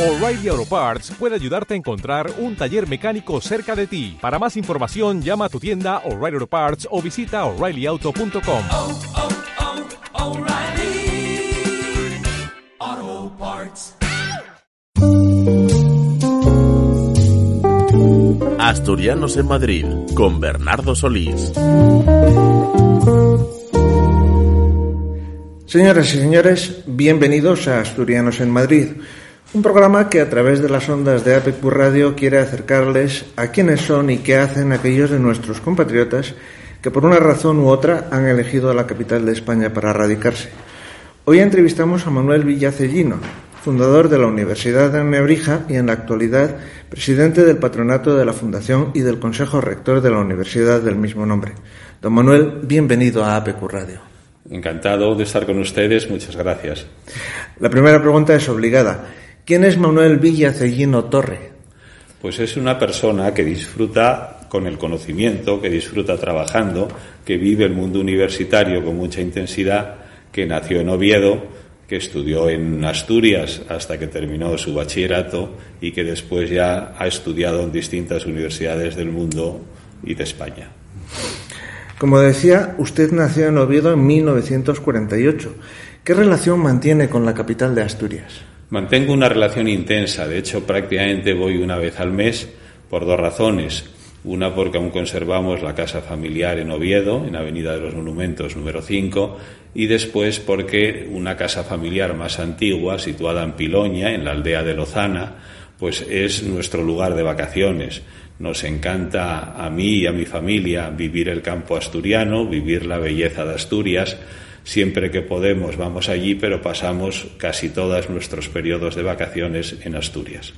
O'Reilly Auto Parts puede ayudarte a encontrar un taller mecánico cerca de ti. Para más información, llama a tu tienda O'Reilly Auto Parts o visita oreillyauto.com. oh, oh, Parts. Asturianos en Madrid con Bernardo Solís. Señoras y señores, bienvenidos a Asturianos en Madrid, un programa que a través de las ondas de APQ Radio quiere acercarles a quiénes son y qué hacen aquellos de nuestros compatriotas que por una razón u otra han elegido la capital de España para radicarse. Hoy entrevistamos a Manuel Villacellino, fundador de la Universidad de Nebrija y en la actualidad presidente del patronato de la Fundación y del Consejo Rector de la Universidad del mismo nombre. Don Manuel, bienvenido a APQ Radio. Encantado de estar con ustedes, muchas gracias. La primera pregunta es obligada. ¿Quién es Manuel Villacellino Torre? Pues es una persona que disfruta con el conocimiento, que disfruta trabajando, que vive el mundo universitario con mucha intensidad, que nació en Oviedo, que estudió en Asturias hasta que terminó su bachillerato y que después ya ha estudiado en distintas universidades del mundo y de España. Como decía, usted nació en Oviedo en 1948. ¿Qué relación mantiene con la capital de Asturias? Mantengo una relación intensa, de hecho prácticamente voy una vez al mes por dos razones. Una porque aún conservamos la casa familiar en Oviedo, en Avenida de los Monumentos número 5, y después porque una casa familiar más antigua, situada en Piloña, en la aldea de Lozana, pues es nuestro lugar de vacaciones. Nos encanta a mí y a mi familia vivir el campo asturiano, vivir la belleza de Asturias. Siempre que podemos vamos allí, pero pasamos casi todos nuestros periodos de vacaciones en Asturias.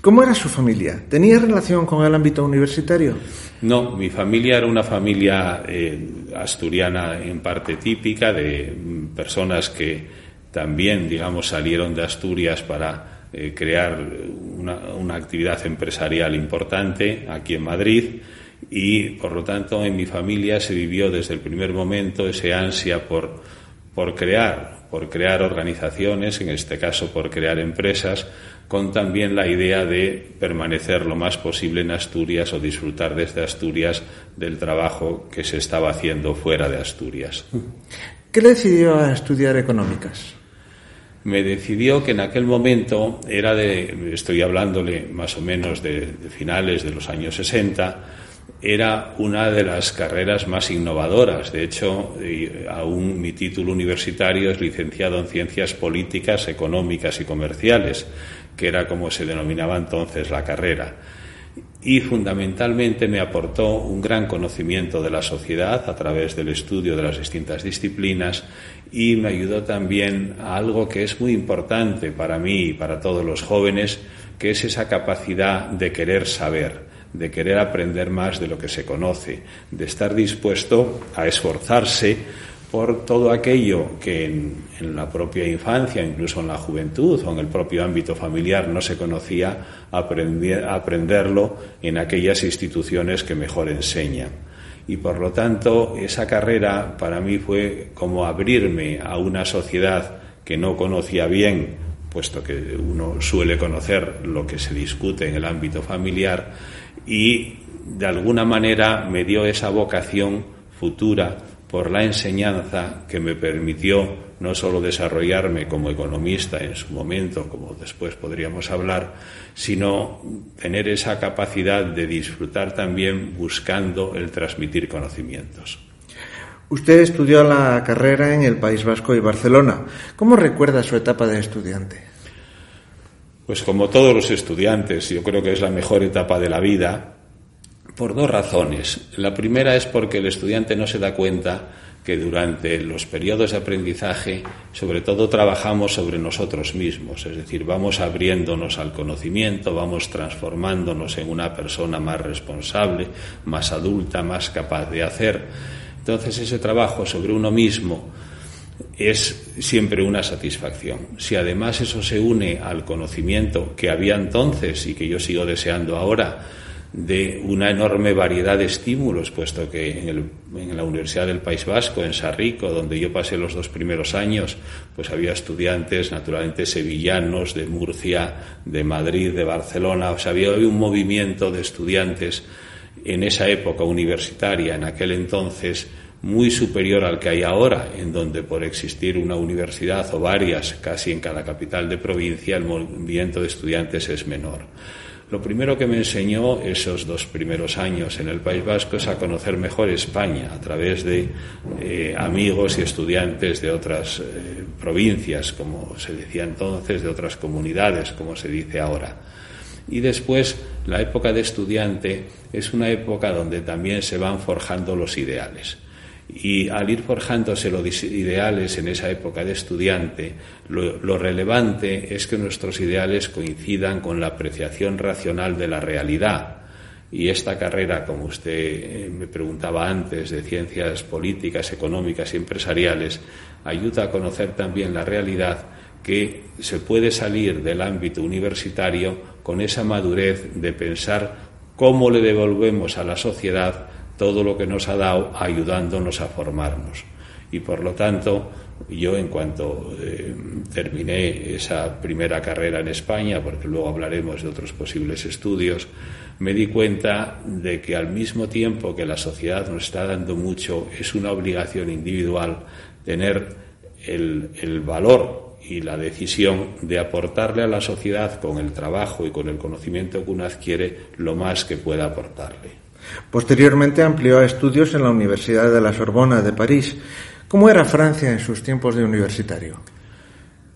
¿Cómo era su familia? ¿Tenía relación con el ámbito universitario? No, mi familia era una familia eh, asturiana en parte típica, de mm, personas que también, digamos, salieron de Asturias para eh, crear una, una actividad empresarial importante aquí en Madrid y, por lo tanto, en mi familia se vivió desde el primer momento ese ansia por, por crear, por crear organizaciones, en este caso por crear empresas, con también la idea de permanecer lo más posible en Asturias o disfrutar desde Asturias del trabajo que se estaba haciendo fuera de Asturias. ¿Qué le decidió a estudiar económicas? Me decidió que en aquel momento era de, estoy hablándole más o menos de, de finales de los años 60, era una de las carreras más innovadoras. De hecho, aún mi título universitario es licenciado en Ciencias Políticas, Económicas y Comerciales, que era como se denominaba entonces la carrera. Y fundamentalmente me aportó un gran conocimiento de la sociedad a través del estudio de las distintas disciplinas y me ayudó también a algo que es muy importante para mí y para todos los jóvenes, que es esa capacidad de querer saber de querer aprender más de lo que se conoce, de estar dispuesto a esforzarse por todo aquello que en, la propia infancia, incluso en la juventud o en el propio ámbito familiar no se conocía, aprender, aprenderlo en aquellas instituciones que mejor enseñan. Y por lo tanto, esa carrera para mí fue como abrirme a una sociedad que no conocía bien, puesto que uno suele conocer lo que se discute en el ámbito familiar, y de alguna manera me dio esa vocación futura por la enseñanza que me permitió no solo desarrollarme como economista en su momento, como después podríamos hablar, sino tener esa capacidad de disfrutar también buscando el transmitir conocimientos. Usted estudió la carrera en el País Vasco y Barcelona. ¿Cómo recuerda su etapa de estudiante? Pues como todos los estudiantes, yo creo que es la mejor etapa de la vida por dos razones. La primera es porque el estudiante no se da cuenta que durante los periodos de aprendizaje, sobre todo trabajamos sobre nosotros mismos, es decir, vamos abriéndonos al conocimiento, vamos transformándonos en una persona más responsable, más adulta, más capaz de hacer. Entonces ese trabajo sobre uno mismo es siempre una satisfacción. Si además eso se une al conocimiento que había entonces y que yo sigo deseando ahora, de una enorme variedad de estímulos, puesto que en, el, en, la Universidad del País Vasco, en Sarrico, donde yo pasé los dos primeros años, pues había estudiantes naturalmente sevillanos, de Murcia, de Madrid, de Barcelona, o sea, había un movimiento de estudiantes en esa época universitaria, en aquel entonces, muy superior al que hay ahora, en donde por existir una universidad o varias casi en cada capital de provincia, el movimiento de estudiantes es menor. Lo primero que me enseñó esos dos primeros años en el País Vasco es a conocer mejor España a través de eh, amigos y estudiantes de otras eh, provincias, como se decía entonces, de otras comunidades, como se dice ahora. Y después, la época de estudiante es una época donde también se van forjando los ideales. Y al ir forjándose los ideales en esa época de estudiante, lo, lo, relevante es que nuestros ideales coincidan con la apreciación racional de la realidad. Y esta carrera, como usted eh, me preguntaba antes, de ciencias políticas, económicas y empresariales, ayuda a conocer también la realidad que se puede salir del ámbito universitario con esa madurez de pensar cómo le devolvemos a la sociedad todo lo que nos ha dado ayudándonos a formarnos. Y por lo tanto, yo en cuanto eh, terminé esa primera carrera en España, porque luego hablaremos de otros posibles estudios, me di cuenta de que al mismo tiempo que la sociedad nos está dando mucho, es una obligación individual tener el, el valor y la decisión de aportarle a la sociedad con el trabajo y con el conocimiento que uno adquiere lo más que pueda aportarle. Posteriormente amplió estudios en la Universidad de la Sorbona de París. ¿Cómo era Francia en sus tiempos de universitario?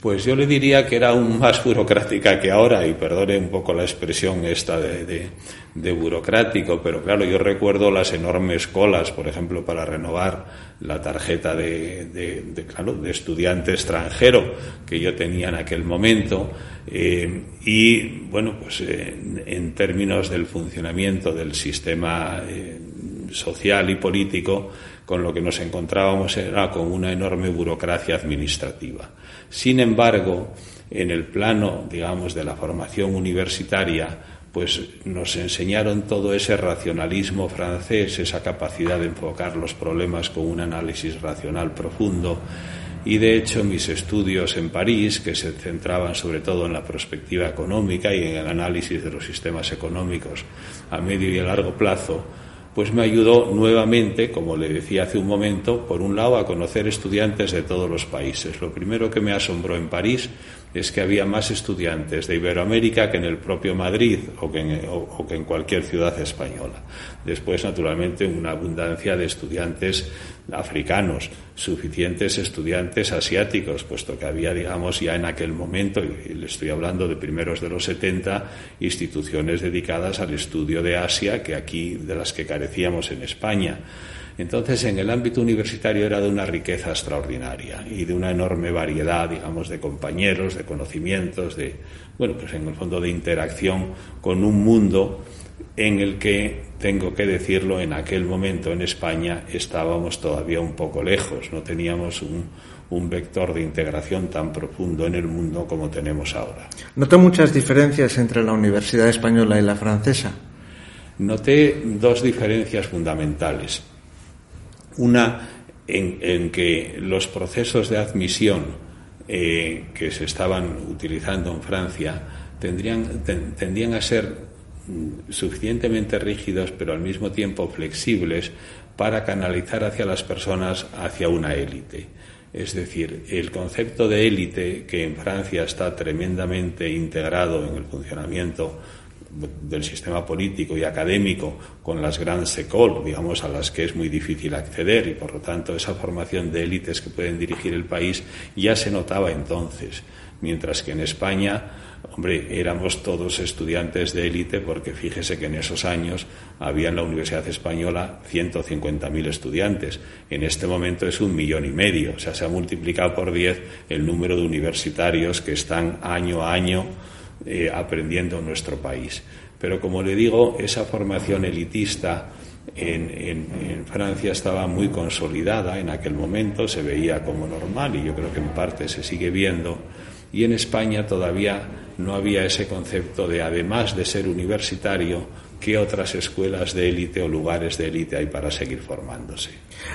Pues yo le diría que era aún más burocrática que ahora, y perdone un poco la expresión esta de, burocrático, pero claro, yo recuerdo las enormes colas, por ejemplo, para renovar la tarjeta de, de claro, de estudiante extranjero que yo tenía en aquel momento, eh, y bueno, pues eh, en términos del funcionamiento del sistema eh, social y político, con lo que nos encontrábamos era con una enorme burocracia administrativa. Sin embargo, en el plano, digamos, de la formación universitaria, pues nos enseñaron todo ese racionalismo francés, esa capacidad de enfocar los problemas con un análisis racional profundo. Y de hecho mis estudios en París, que se centraban sobre todo en la perspectiva económica y en el análisis de los sistemas económicos a medio y a largo plazo, pues me ayudó nuevamente, como le decía hace un momento, por un lado a conocer estudiantes de todos los países. Lo primero que me asombró en París es que había más estudiantes de Iberoamérica que en el propio Madrid o que en, cualquier ciudad española. Después, naturalmente, una abundancia de estudiantes africanos, suficientes estudiantes asiáticos, puesto que había, digamos, ya en aquel momento, y le estoy hablando de primeros de los 70, instituciones dedicadas al estudio de Asia, que aquí, de las que carecíamos en España. Entonces, en el ámbito universitario era de una riqueza extraordinaria y de una enorme variedad, digamos, de compañeros, de conocimientos, de, bueno, pues en el fondo de interacción con un mundo en el que, tengo que decirlo, en aquel momento en España estábamos todavía un poco lejos, no teníamos un, un vector de integración tan profundo en el mundo como tenemos ahora. ¿Notó muchas diferencias entre la Universidad Española y la francesa? Noté dos diferencias fundamentales. Una en, que los procesos de admisión eh, que se estaban utilizando en Francia tendrían, ten, tendrían a ser suficientemente rígidos, pero al mismo tiempo flexibles, para canalizar hacia las personas hacia una élite. Es decir, el concepto de élite, que en Francia está tremendamente integrado en el funcionamiento del sistema político y académico con las grandes écoles, digamos, a las que es muy difícil acceder y por lo tanto esa formación de élites que pueden dirigir el país ya se notaba entonces, mientras que en España Hombre, éramos todos estudiantes de élite porque fíjese que en esos años había en la Universidad Española 150.000 estudiantes. En este momento es un millón y medio. O sea, se ha multiplicado por diez el número de universitarios que están año a año eh, aprendiendo en nuestro país. Pero como le digo, esa formación elitista en, en, en, Francia estaba muy consolidada en aquel momento, se veía como normal y yo creo que en parte se sigue viendo. Y en España todavía no había ese concepto de, además de ser universitario, qué otras escuelas de élite o lugares de élite hay para seguir formándose.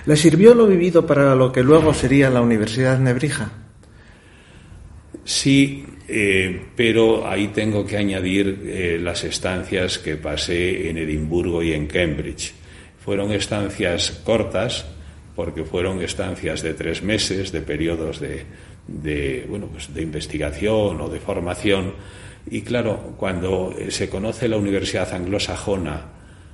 ¿Le sirvió lo vivido para lo que luego sería la Universidad Nebrija? Sí, eh, pero ahí tengo que añadir eh, las estancias que pasé en Edimburgo y en Cambridge. Fueron estancias cortas, porque fueron estancias de tres meses, de periodos de, de, bueno, pues de investigación o de formación. Y claro, cuando eh, se conoce la universidad anglosajona,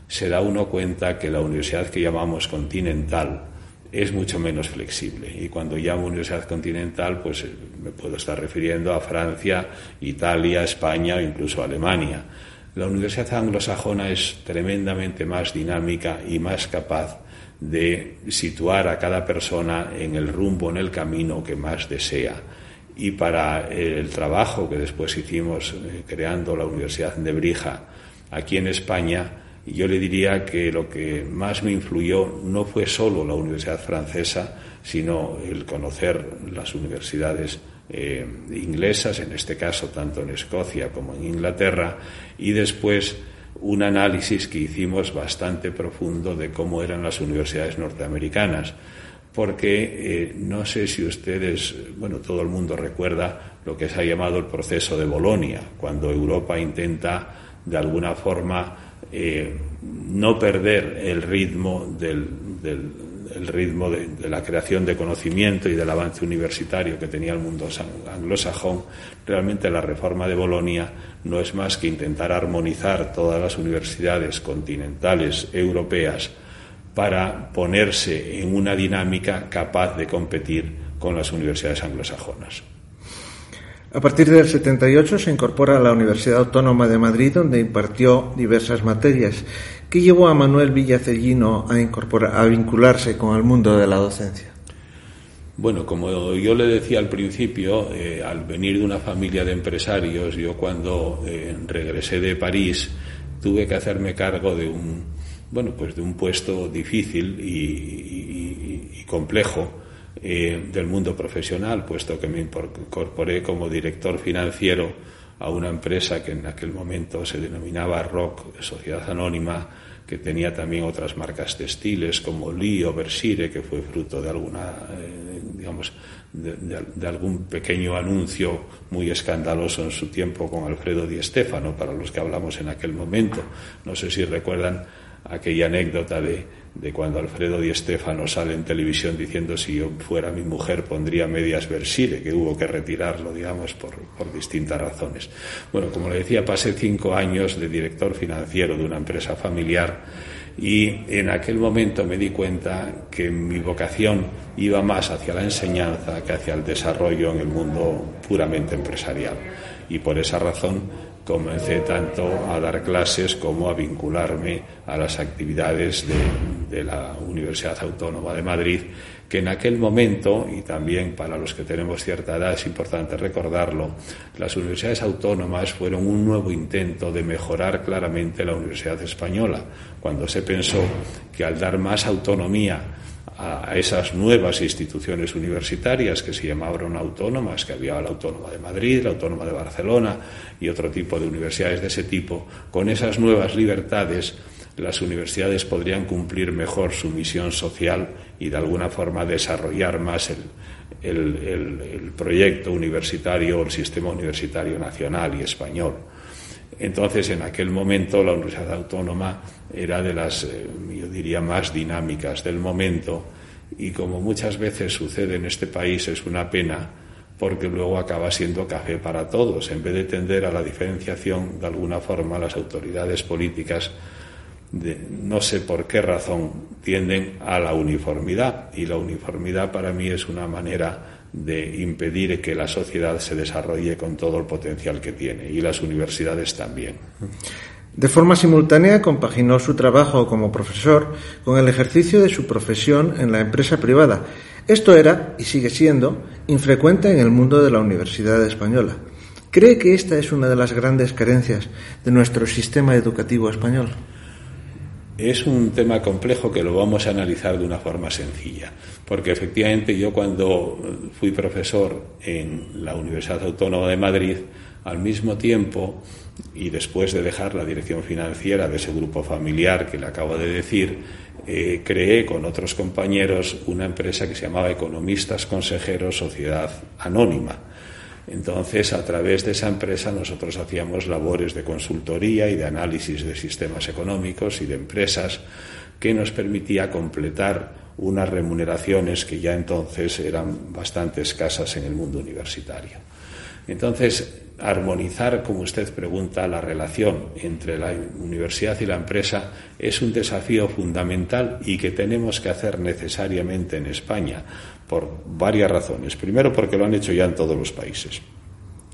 se da uno cuenta que la universidad que llamamos continental es mucho menos flexible. Y cuando llamo universidad continental, pues eh, me puedo estar refiriendo a Francia, Italia, España o incluso Alemania. La universidad anglosajona es tremendamente más dinámica y más capaz de situar a cada persona en el rumbo, en el camino que más desea. Y para el trabajo que después hicimos eh, creando la Universidad de Brija aquí en España, yo le diría que lo que más me influyó no fue solo la Universidad francesa, sino el conocer las universidades eh, inglesas, en este caso tanto en Escocia como en Inglaterra, y después un análisis que hicimos bastante profundo de cómo eran las universidades norteamericanas, porque eh, no sé si ustedes, bueno, todo el mundo recuerda lo que se ha llamado el proceso de Bolonia, cuando Europa intenta de alguna forma eh, no perder el ritmo del, el ritmo de, la creación de conocimiento y del avance universitario que tenía el mundo anglosajón, realmente la reforma de Bolonia no es más que intentar armonizar todas las universidades continentales europeas para ponerse en una dinámica capaz de competir con las universidades anglosajonas. A partir del 78 se incorpora a la Universidad Autónoma de Madrid, donde impartió diversas materias. ¿Qué llevó a Manuel Villacellino a, a vincularse con el mundo de la docencia? Bueno, como yo le decía al principio, eh, al venir de una familia de empresarios, yo cuando eh, regresé de París tuve que hacerme cargo de un, bueno, pues de un puesto difícil y complejo eh, del mundo profesional, puesto que me incorporé como director financiero a una empresa que en aquel momento se denominaba Rock Sociedad Anónima, que tenía también otras marcas textiles como Lee o Bersire, que fue fruto de alguna, eh, de, algún pequeño anuncio muy escandaloso en su tiempo con Alfredo Di Stefano, para los que hablamos en aquel momento. No sé si recuerdan aquella anécdota de, de cuando Alfredo Di Stefano sale en televisión diciendo si yo fuera mi mujer pondría medias Versire, que hubo que retirarlo, digamos, por, por distintas razones. Bueno, como le decía, pasé cinco años de director financiero de una empresa familiar y en aquel momento me di cuenta que mi vocación iba más hacia la enseñanza que hacia el desarrollo en el mundo puramente empresarial. Y por esa razón comencé tanto a dar clases como a vincularme a las actividades de, la Universidad Autónoma de Madrid, que en aquel momento, y también para los que tenemos cierta edad es importante recordarlo, las universidades autónomas fueron un nuevo intento de mejorar claramente la Universidad Española, cuando se pensó que al dar más autonomía a esas nuevas instituciones universitarias que se llamaban autónomas, que había la Autónoma de Madrid, la Autónoma de Barcelona y otro tipo de universidades de ese tipo, con esas nuevas libertades las universidades podrían cumplir mejor su misión social y de alguna forma desarrollar más el, el proyecto universitario o el sistema universitario nacional y español. Entonces, en aquel momento, la Universidad Autónoma era de las, eh, yo diría, más dinámicas del momento y como muchas veces sucede en este país, es una pena porque luego acaba siendo café para todos. En vez de tender a la diferenciación, de alguna forma, las autoridades políticas, no sé por qué razón, tienden a la uniformidad. Y la uniformidad para mí es una manera de impedir que la sociedad se desarrolle con todo el potencial que tiene y las universidades también. De forma simultánea compaginó su trabajo como profesor con el ejercicio de su profesión en la empresa privada. Esto era, y sigue siendo, infrecuente en el mundo de la Universidad Española. ¿Cree que esta es una de las grandes carencias de nuestro sistema educativo español? Es un tema complejo que lo vamos a analizar de una forma sencilla, porque efectivamente yo cuando fui profesor en la Universidad Autónoma de Madrid, Al mismo tiempo, y después de dejar la dirección financiera de ese grupo familiar que le acabo de decir, eh, creé con otros compañeros una empresa que se llamaba Economistas Consejeros Sociedad Anónima. Entonces, a través de esa empresa nosotros hacíamos labores de consultoría y de análisis de sistemas económicos y de empresas que nos permitía completar unas remuneraciones que ya entonces eran bastante escasas en el mundo universitario. Entonces, armonizar, como usted pregunta, la relación entre la universidad y la empresa es un desafío fundamental y que tenemos que hacer necesariamente en España por varias razones. Primero, porque lo han hecho ya en todos los países.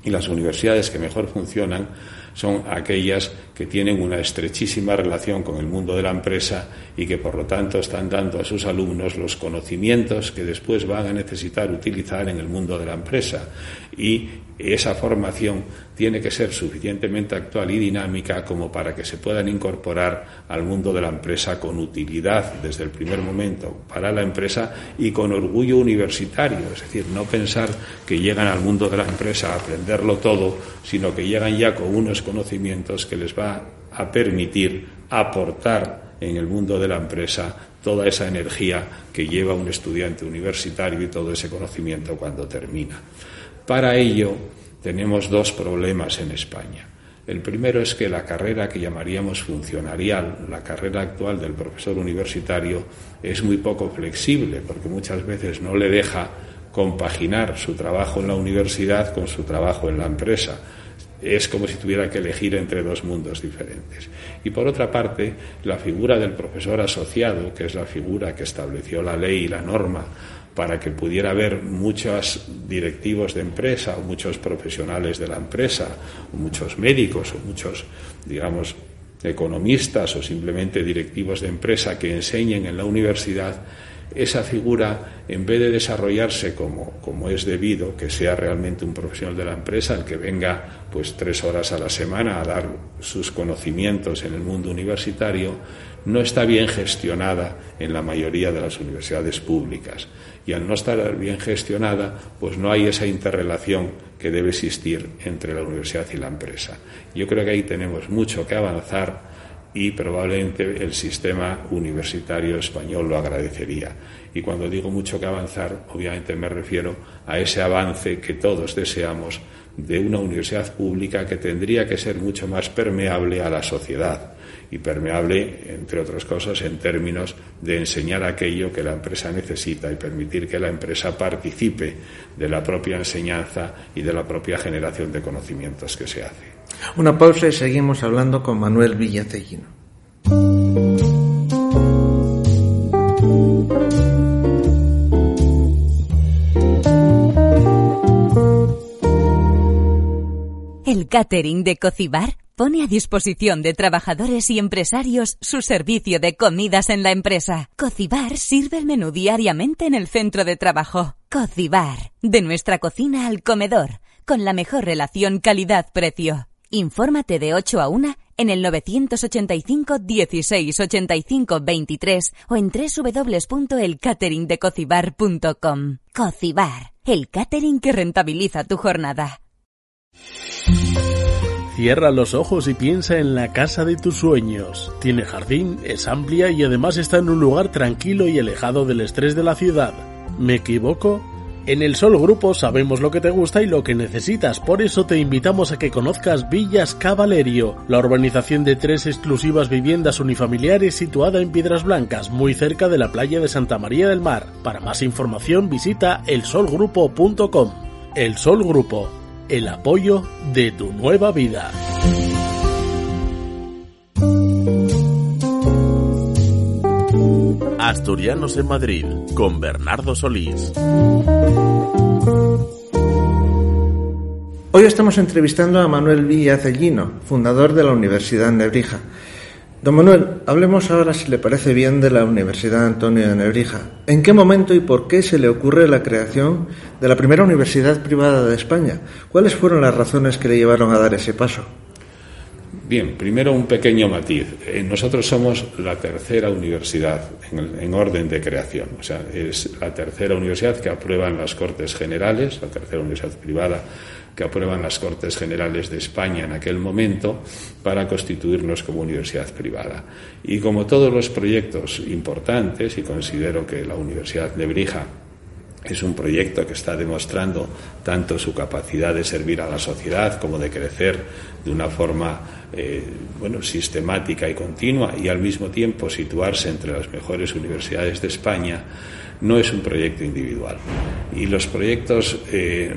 Y las universidades que mejor funcionan son aquellas que tienen una estrechísima relación con el mundo de la empresa y que por lo tanto están dando a sus alumnos los conocimientos que después van a necesitar utilizar en el mundo de la empresa. Y esa formación tiene que ser suficientemente actual y dinámica como para que se puedan incorporar al mundo de la empresa con utilidad desde el primer momento para la empresa y con orgullo universitario, es decir, no pensar que llegan al mundo de la empresa a aprenderlo todo, sino que llegan ya con unos conocimientos que les va a permitir aportar en el mundo de la empresa toda esa energía que lleva un estudiante universitario y todo ese conocimiento cuando termina. Para ello tenemos dos problemas en España. El primero es que la carrera que llamaríamos funcionarial, la carrera actual del profesor universitario, es muy poco flexible porque muchas veces no le deja compaginar su trabajo en la universidad con su trabajo en la empresa. Es como si tuviera que elegir entre dos mundos diferentes. Y por otra parte, la figura del profesor asociado, que es la figura que estableció la ley y la norma para que pudiera haber muchos directivos de empresa o muchos profesionales de la empresa, muchos médicos o muchos, digamos, economistas o simplemente directivos de empresa que enseñen en la universidad, esa figura, en vez de desarrollarse como, como, es debido, que sea realmente un profesional de la empresa, el que venga pues tres horas a la semana a dar sus conocimientos en el mundo universitario, no está bien gestionada en la mayoría de las universidades públicas y al no estar bien gestionada, pues no hay esa interrelación que debe existir entre la universidad y la empresa. Yo creo que ahí tenemos mucho que avanzar y probablemente el sistema universitario español lo agradecería. Y cuando digo mucho que avanzar, obviamente me refiero a ese avance que todos deseamos de una universidad pública que tendría que ser mucho más permeable a la sociedad y permeable, entre otras cosas, en términos de enseñar aquello que la empresa necesita y permitir que la empresa participe de la propia enseñanza y de la propia generación de conocimientos que se hace. Una pausa y seguimos hablando con Manuel Villacellino. El catering de Cocibar pone a disposición de trabajadores y empresarios su servicio de comidas en la empresa. Cocibar sirve el menú diariamente en el centro de trabajo. Cocibar, de nuestra cocina al comedor, con la mejor relación calidad-precio. Infórmate de 8 a 1 en el 985 16 85 23 o en www.elcateringdecocibar.com. Cocibar, el catering que rentabiliza tu jornada. Cierra los ojos y piensa en la casa de tus sueños. Tiene jardín, es amplia y además está en un lugar tranquilo y alejado del estrés de la ciudad. ¿Me equivoco? En el Sol Grupo sabemos lo que te gusta y lo que necesitas, por eso te invitamos a que conozcas Villas Cavalerio, la urbanización de tres exclusivas viviendas unifamiliares situada en Piedras Blancas, muy cerca de la playa de Santa María del Mar. Para más información visita elsolgrupo.com. El Sol Grupo, el apoyo de tu nueva vida. Asturianos en Madrid con Bernardo Solís. Hoy estamos entrevistando a Manuel Villacellino, fundador de la Universidad de Nebrija. Don Manuel, hablemos ahora, si le parece bien, de la Universidad Antonio de Nebrija. ¿En qué momento y por qué se le ocurre la creación de la primera universidad privada de España? ¿Cuáles fueron las razones que le llevaron a dar ese paso? Bien, primero un pequeño matiz. Eh, nosotros somos la tercera universidad en, en, orden de creación. O sea, es la tercera universidad que aprueba en las Cortes Generales, la tercera universidad privada que aprueban las Cortes Generales de España en aquel momento para constituirnos como universidad privada. Y como todos los proyectos importantes, y considero que la Universidad de Brija es un proyecto que está demostrando tanto su capacidad de servir a la sociedad como de crecer de una forma eh, bueno, sistemática y continua y al mismo tiempo situarse entre las mejores universidades de España, no es un proyecto individual. Y los proyectos eh,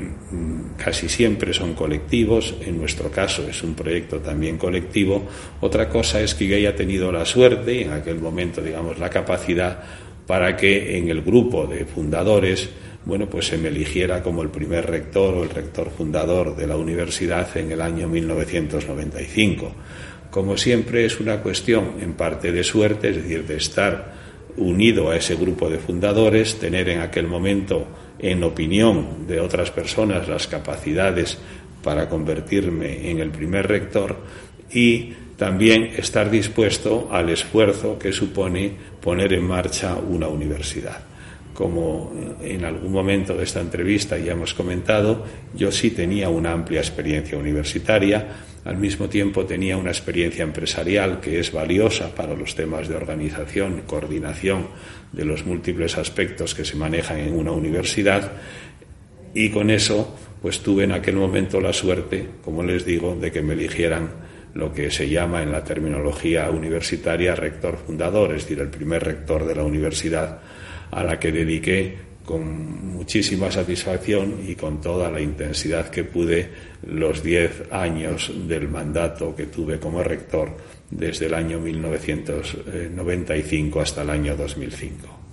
casi siempre son colectivos, en nuestro caso es un proyecto también colectivo. Otra cosa es que yo haya tenido la suerte y en aquel momento, digamos, la capacidad para que en el grupo de fundadores bueno, pues se me eligiera como el primer rector o el rector fundador de la universidad en el año 1995. Como siempre es una cuestión en parte de suerte, es decir, de estar unido a ese grupo de fundadores, tener en aquel momento, en opinión de otras personas, las capacidades para convertirme en el primer rector y también estar dispuesto al esfuerzo que supone poner en marcha una universidad. Como en algún momento de esta entrevista ya hemos comentado, yo sí tenía una amplia experiencia universitaria, al mismo tiempo tenía una experiencia empresarial que es valiosa para los temas de organización, coordinación de los múltiples aspectos que se manejan en una universidad y con eso pues tuve en aquel momento la suerte, como les digo, de que me eligieran lo que se llama en la terminología universitaria rector fundador, es decir, el primer rector de la universidad, a la que dediqué con muchísima satisfacción y con toda la intensidad que pude los diez años del mandato que tuve como rector desde el año 1995 hasta el año 2005.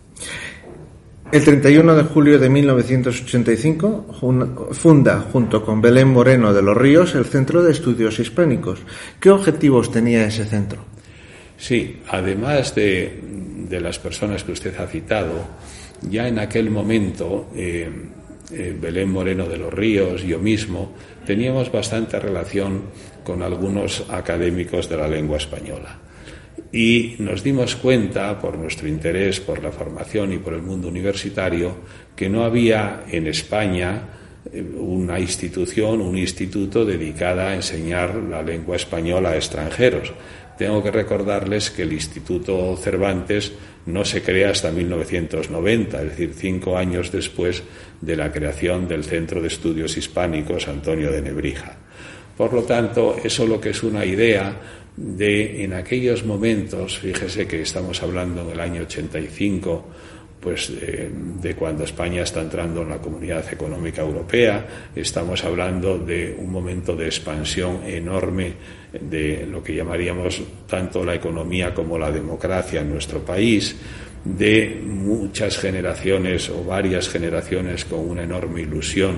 El 31 de julio de 1985 funda, junto con Belén Moreno de los Ríos, el Centro de Estudios Hispánicos. ¿Qué objetivos tenía ese centro? Sí, además de, las personas que usted ha citado, ya en aquel momento eh, eh, Belén Moreno de los Ríos, yo mismo, teníamos bastante relación con algunos académicos de la lengua española. Y nos dimos cuenta, por nuestro interés por la formación y por el mundo universitario, que no había en España una institución, un instituto dedicada a enseñar la lengua española a extranjeros. Tengo que recordarles que el Instituto Cervantes no se crea hasta 1990, es decir, cinco años después de la creación del Centro de Estudios Hispánicos Antonio de Nebrija. Por lo tanto, eso lo que es una idea de en aquellos momentos, fíjese que estamos hablando del año 85, pues de, cuando España está entrando en la Comunidad Económica Europea, estamos hablando de un momento de expansión enorme de lo que llamaríamos tanto la economía como la democracia en nuestro país, de muchas generaciones o varias generaciones con una enorme ilusión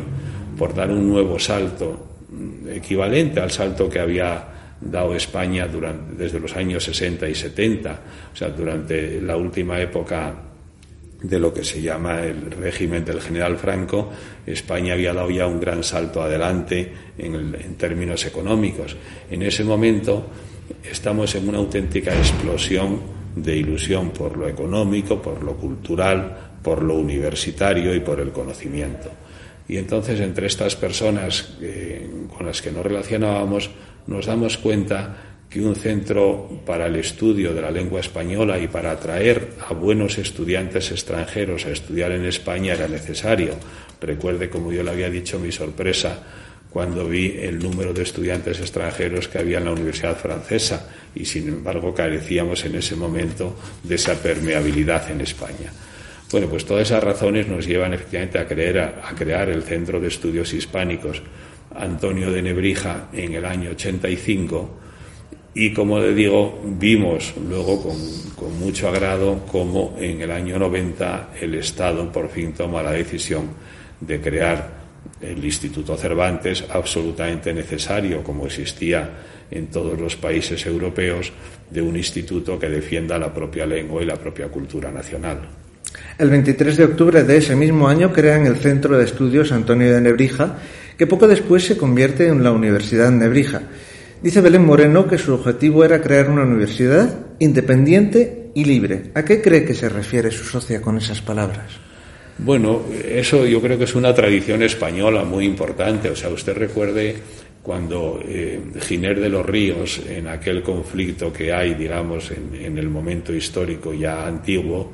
por dar un nuevo salto equivalente al salto que había dado España desde los años 60 y 70, o sea, durante la última época de lo que se llama el régimen del general Franco, España había dado ya un gran salto adelante en, términos económicos. En ese momento estamos en una auténtica explosión de ilusión por lo económico, por lo cultural, por lo universitario y por el conocimiento. Y entonces entre estas personas eh, con las que nos relacionábamos nos damos cuenta que un centro para el estudio de la lengua española y para atraer a buenos estudiantes extranjeros a estudiar en España era necesario. Recuerde, como yo le había dicho, mi sorpresa cuando vi el número de estudiantes extranjeros que había en la Universidad Francesa y, sin embargo, carecíamos en ese momento de esa permeabilidad en España. Bueno, pues todas esas razones nos llevan efectivamente a, creer, a, crear el Centro de Estudios Hispánicos Antonio de Nebrija en el año 85 y como le digo, vimos luego con, mucho agrado cómo en el año 90 el Estado por fin toma la decisión de crear el Instituto Cervantes, absolutamente necesario, como existía en todos los países europeos, de un instituto que defienda la propia lengua y la propia cultura nacional. El 23 de octubre de ese mismo año crean el Centro de Estudios Antonio de Nebrija, que poco después se convierte en la Universidad Nebrija. Dice Belén Moreno que su objetivo era crear una universidad independiente y libre. ¿A qué cree que se refiere su socia con esas palabras? Bueno, eso yo creo que es una tradición española muy importante. O sea, usted recuerde cuando eh, Giner de los Ríos, en aquel conflicto que hay, digamos, en, el momento histórico ya antiguo,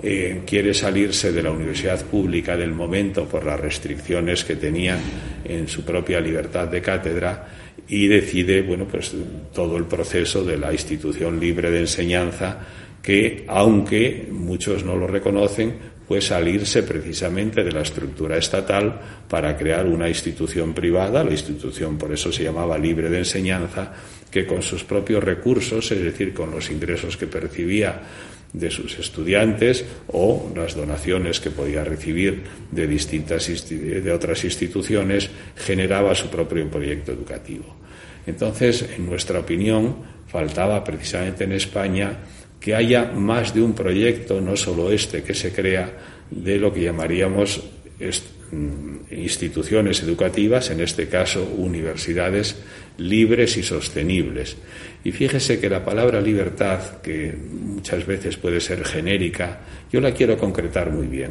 eh, quiere salirse de la universidad pública del momento por las restricciones que tenían en su propia libertad de cátedra y decide, bueno, pues todo el proceso de la institución libre de enseñanza que, aunque muchos no lo reconocen, fue salirse precisamente de la estructura estatal para crear una institución privada, la institución por eso se llamaba libre de enseñanza, que con sus propios recursos, es decir, con los ingresos que percibía de sus estudiantes o las donaciones que podía recibir de distintas de otras instituciones, generaba su propio proyecto educativo. Entonces, en nuestra opinión, faltaba precisamente en España que haya más de un proyecto, no solo este que se crea, de lo que llamaríamos mm, instituciones educativas, en este caso universidades libres y sostenibles. Y fíjese que la palabra libertad, que muchas veces puede ser genérica, yo la quiero concretar muy bien.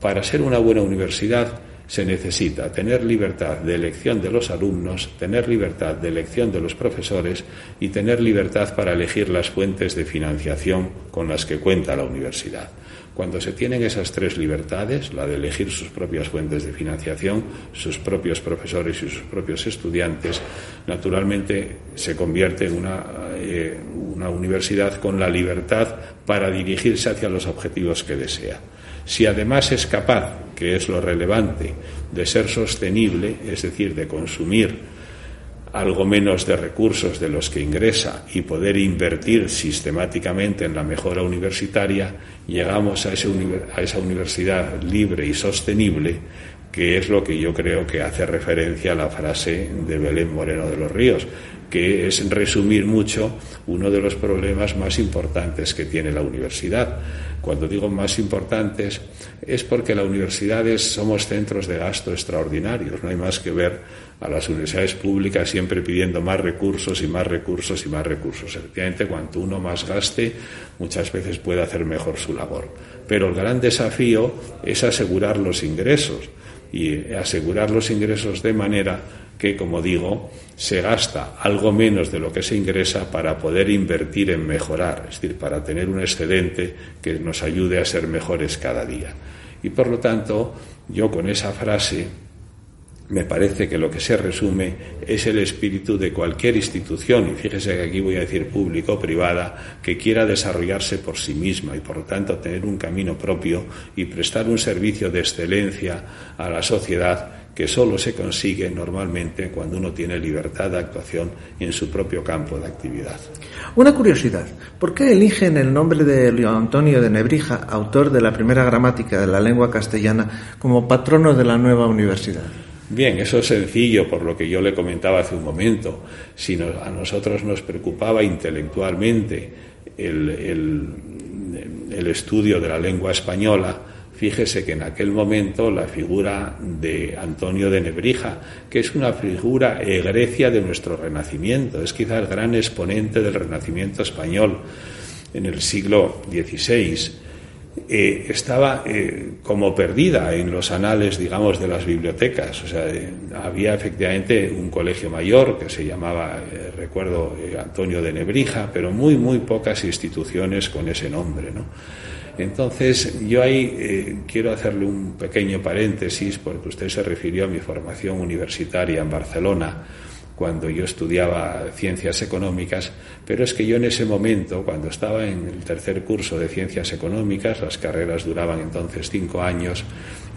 Para ser una buena universidad se necesita tener libertad de elección de los alumnos, tener libertad de elección de los profesores y tener libertad para elegir las fuentes de financiación con las que cuenta la universidad. Cuando se tienen esas tres libertades, la de elegir sus propias fuentes de financiación, sus propios profesores y sus propios estudiantes, naturalmente se convierte en una, eh, una universidad con la libertad para dirigirse hacia los objetivos que desea. Si además es capaz, que es lo relevante, de ser sostenible, es decir, de consumir algo menos de recursos de los que ingresa y poder invertir sistemáticamente en la mejora universitaria, llegamos a, esa universidad libre y sostenible, que es lo que yo creo que hace referencia a la frase de Belén Moreno de los Ríos, que es resumir mucho uno de los problemas más importantes que tiene la universidad. Cuando digo más importantes es porque las universidades somos centros de gasto extraordinarios. No hay más que ver a las universidades públicas siempre pidiendo más recursos y más recursos y más recursos. Efectivamente, cuanto uno más gaste, muchas veces puede hacer mejor su labor. Pero el gran desafío es asegurar los ingresos y asegurar los ingresos de manera que, como digo, se gasta algo menos de lo que se ingresa para poder invertir en mejorar, es decir, para tener un excedente que nos ayude a ser mejores cada día. Y por lo tanto, yo con esa frase me parece que lo que se resume es el espíritu de cualquier institución, y fíjese que aquí voy a decir público o privada, que quiera desarrollarse por sí misma y por lo tanto tener un camino propio y prestar un servicio de excelencia a la sociedad que solo se consigue normalmente cuando uno tiene libertad de actuación en su propio campo de actividad. Una curiosidad, ¿por qué eligen el nombre de León Antonio de Nebrija, autor de la primera gramática de la lengua castellana, como patrono de la nueva universidad? Bien, eso es sencillo por lo que yo le comentaba hace un momento. Si a nosotros nos preocupaba intelectualmente el estudio de la lengua española, Fíjese que en aquel momento la figura de Antonio de Nebrija, que es una figura egrecia de nuestro Renacimiento, es quizás el gran exponente del Renacimiento español en el siglo XVI, eh, estaba eh, como perdida en los anales, digamos, de las bibliotecas. O sea, eh, había efectivamente un colegio mayor que se llamaba, recuerdo, Antonio de Nebrija, pero muy, muy pocas instituciones con ese nombre, ¿no? Entonces, yo ahí eh, quiero hacerle un pequeño paréntesis porque usted se refirió a mi formación universitaria en Barcelona cuando yo estudiaba ciencias económicas, pero es que yo en ese momento, cuando estaba en el tercer curso de ciencias económicas, las carreras duraban entonces cinco años,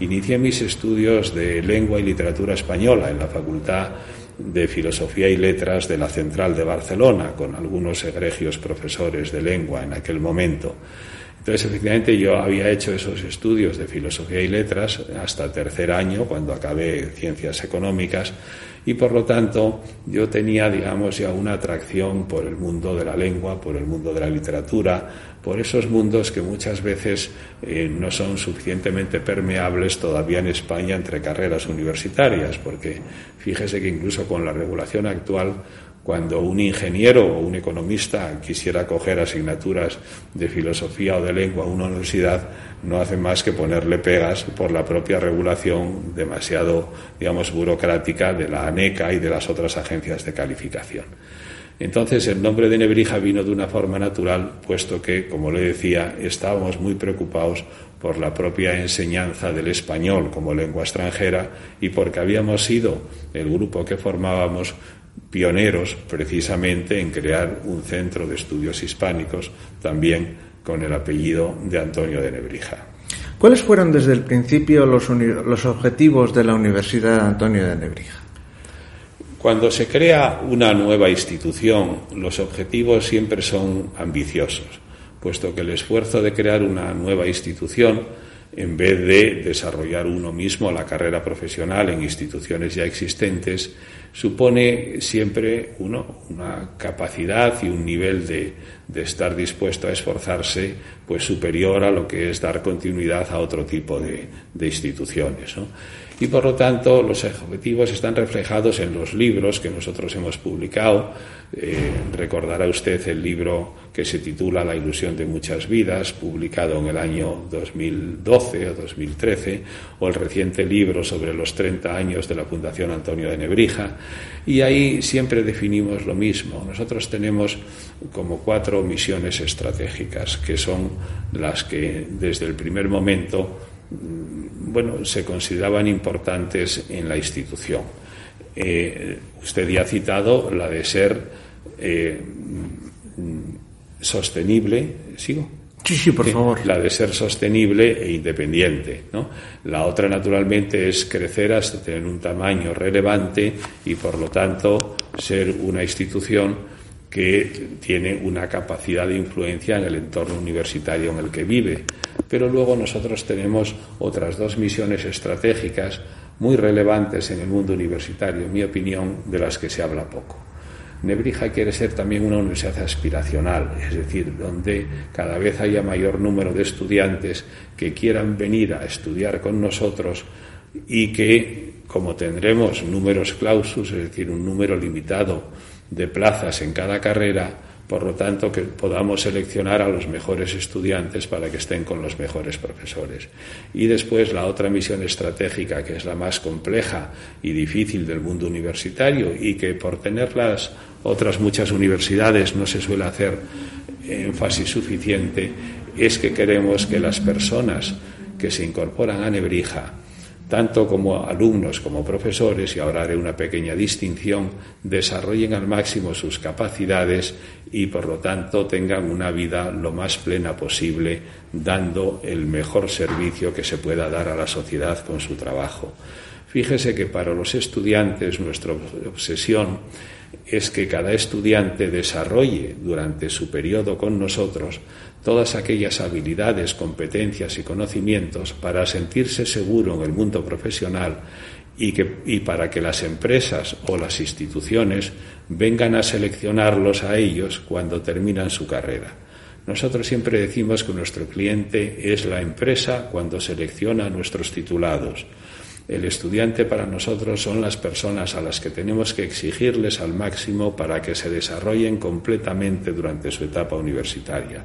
inicié mis estudios de lengua y literatura española en la Facultad de Filosofía y Letras de la Central de Barcelona, con algunos egregios profesores de lengua en aquel momento. Entonces, efectivamente, yo había hecho esos estudios de filosofía y letras hasta tercer año, cuando acabé ciencias económicas, y por lo tanto yo tenía, digamos, ya una atracción por el mundo de la lengua, por el mundo de la literatura, por esos mundos que muchas veces eh, no son suficientemente permeables todavía en España entre carreras universitarias, porque fíjese que incluso con la regulación actual cuando un ingeniero o un economista quisiera coger asignaturas de filosofía o de lengua a una universidad, no hace más que ponerle pegas por la propia regulación demasiado, digamos, burocrática de la ANECA y de las otras agencias de calificación. Entonces el nombre de Nebrija vino de una forma natural, puesto que, como le decía, estábamos muy preocupados por la propia enseñanza del español como lengua extranjera y porque habíamos sido el grupo que formábamos pioneros precisamente en crear un centro de estudios hispánicos, también con el apellido de Antonio de Nebrija. ¿Cuáles fueron desde el principio los, los objetivos de la Universidad Antonio de Nebrija? Cuando se crea una nueva institución, los objetivos siempre son ambiciosos, puesto que el esfuerzo de crear una nueva institución, en vez de desarrollar uno mismo la carrera profesional en instituciones ya existentes, supone siempre uno, una capacidad y un nivel de, estar dispuesto a esforzarse pues superior a lo que es dar continuidad a otro tipo de, instituciones. Y por lo tanto los objetivos están reflejados en los libros que nosotros hemos publicado. Eh, recordará usted el libro que se titula La ilusión de muchas vidas, publicado en el año 2012 o 2013, o el reciente libro sobre los 30 años de la Fundación Antonio de Nebrija. Y ahí siempre definimos lo mismo. Nosotros tenemos como cuatro misiones estratégicas, que son las que desde el primer momento bueno, se consideraban importantes en la institución. Eh, usted ya ha citado la de ser eh, sostenible, ¿sigo? Sí, sí, por favor. La de ser sostenible e independiente. ¿no? La otra, naturalmente, es crecer hasta tener un tamaño relevante y, por lo tanto, ser una institución que tiene una capacidad de influencia en el entorno universitario en el que vive pero luego nosotros tenemos otras dos misiones estratégicas muy relevantes en el mundo universitario, en mi opinión, de las que se habla poco. Nebrija quiere ser también una universidad aspiracional, es decir, donde cada vez haya mayor número de estudiantes que quieran venir a estudiar con nosotros y que, como tendremos números clausus, es decir, un número limitado de plazas en cada carrera, por lo tanto, que podamos seleccionar a los mejores estudiantes para que estén con los mejores profesores. Y después la otra misión estratégica, que es la más compleja y difícil del mundo universitario y que por tener las otras muchas universidades no se suele hacer énfasis suficiente, es que queremos que las personas que se incorporan a Nebrija tanto como alumnos como profesores, y ahora haré una pequeña distinción, desarrollen al máximo sus capacidades y por lo tanto tengan una vida lo más plena posible, dando el mejor servicio que se pueda dar a la sociedad con su trabajo. Fíjese que para los estudiantes nuestra obsesión es que cada estudiante desarrolle durante su periodo con nosotros todas aquellas habilidades, competencias y conocimientos para sentirse seguro en el mundo profesional y, que, y para que las empresas o las instituciones vengan a seleccionarlos a ellos cuando terminan su carrera. Nosotros siempre decimos que nuestro cliente es la empresa cuando selecciona a nuestros titulados. El estudiante para nosotros son las personas a las que tenemos que exigirles al máximo para que se desarrollen completamente durante su etapa universitaria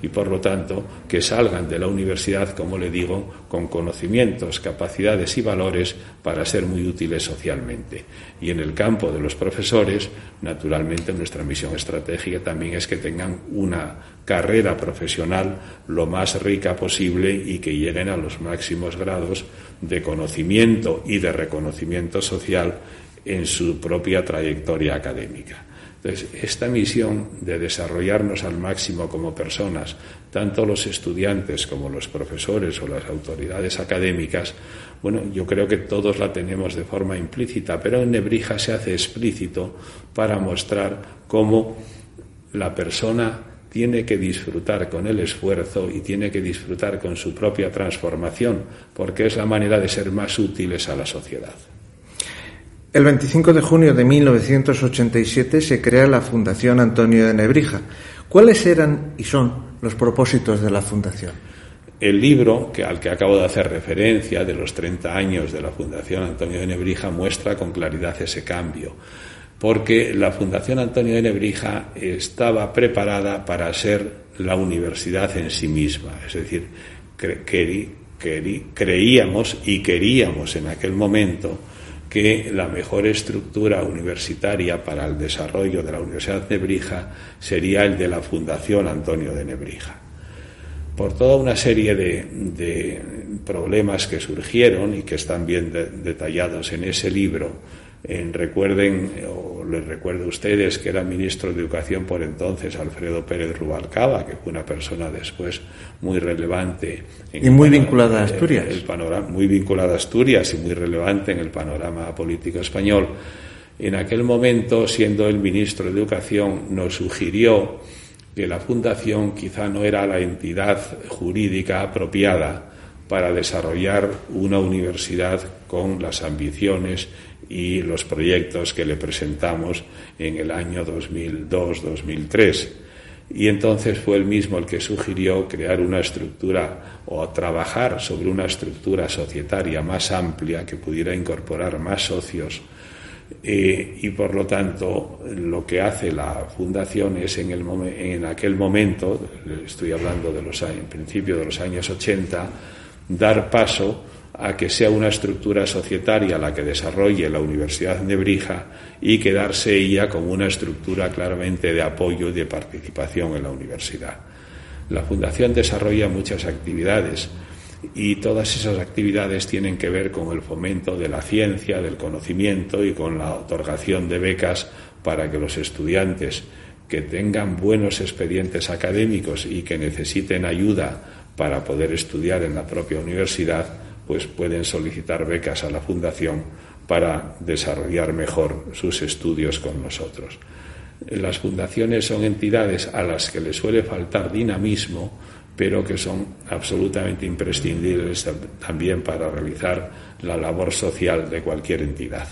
y por lo tanto que salgan de la universidad, como le digo, con conocimientos, capacidades y valores para ser muy útiles socialmente. Y en el campo de los profesores, naturalmente nuestra misión estratégica también es que tengan una carrera profesional lo más rica posible y que lleguen a los máximos grados de conocimiento y de reconocimiento social en su propia trayectoria académica. Entonces, esta misión de desarrollarnos al máximo como personas, tanto los estudiantes como los profesores o las autoridades académicas, bueno, yo creo que todos la tenemos de forma implícita, pero en Nebrija se hace explícito para mostrar cómo la persona tiene que disfrutar con el esfuerzo y tiene que disfrutar con su propia transformación, porque es la manera de ser más útiles a la sociedad. El 25 de junio de 1987 se crea la Fundación Antonio de Nebrija. ¿Cuáles eran y son los propósitos de la Fundación? El libro que, al que acabo de hacer referencia, de los 30 años de la Fundación Antonio de Nebrija, muestra con claridad ese cambio porque la Fundación Antonio de Nebrija estaba preparada para ser la universidad en sí misma, es decir, creíamos y queríamos en aquel momento que la mejor estructura universitaria para el desarrollo de la Universidad de Nebrija sería el de la Fundación Antonio de Nebrija. Por toda una serie de, problemas que surgieron y que están bien detallados en ese libro, recuerden, o les recuerdo a ustedes que era ministro de Educación por entonces Alfredo Pérez Rubalcaba, que fue una persona después muy relevante. y muy vinculada a Asturias. El, panorama, muy vinculada a Asturias y muy relevante en el panorama político español. En aquel momento, siendo el ministro de Educación, nos sugirió que la Fundación quizá no era la entidad jurídica apropiada para desarrollar una universidad con las ambiciones y los proyectos que le presentamos en el año 2002-2003. Y entonces fue él mismo el que sugirió crear una estructura o trabajar sobre una estructura societaria más amplia que pudiera incorporar más socios. Eh, y por lo tanto, lo que hace la fundación es en, el en aquel momento, estoy hablando de los años, principio de los años 80, dar paso a que sea una estructura societaria la que desarrolle la Universidad de Nebrija y quedarse ella como una estructura claramente de apoyo y de participación en la universidad. La Fundación desarrolla muchas actividades y todas esas actividades tienen que ver con el fomento de la ciencia, del conocimiento y con la otorgación de becas para que los estudiantes que tengan buenos expedientes académicos y que necesiten ayuda para poder estudiar en la propia universidad pues pueden solicitar becas a la Fundación para desarrollar mejor sus estudios con nosotros. Las fundaciones son entidades a las que les suele faltar dinamismo, pero que son absolutamente imprescindibles también para realizar la labor social de cualquier entidad.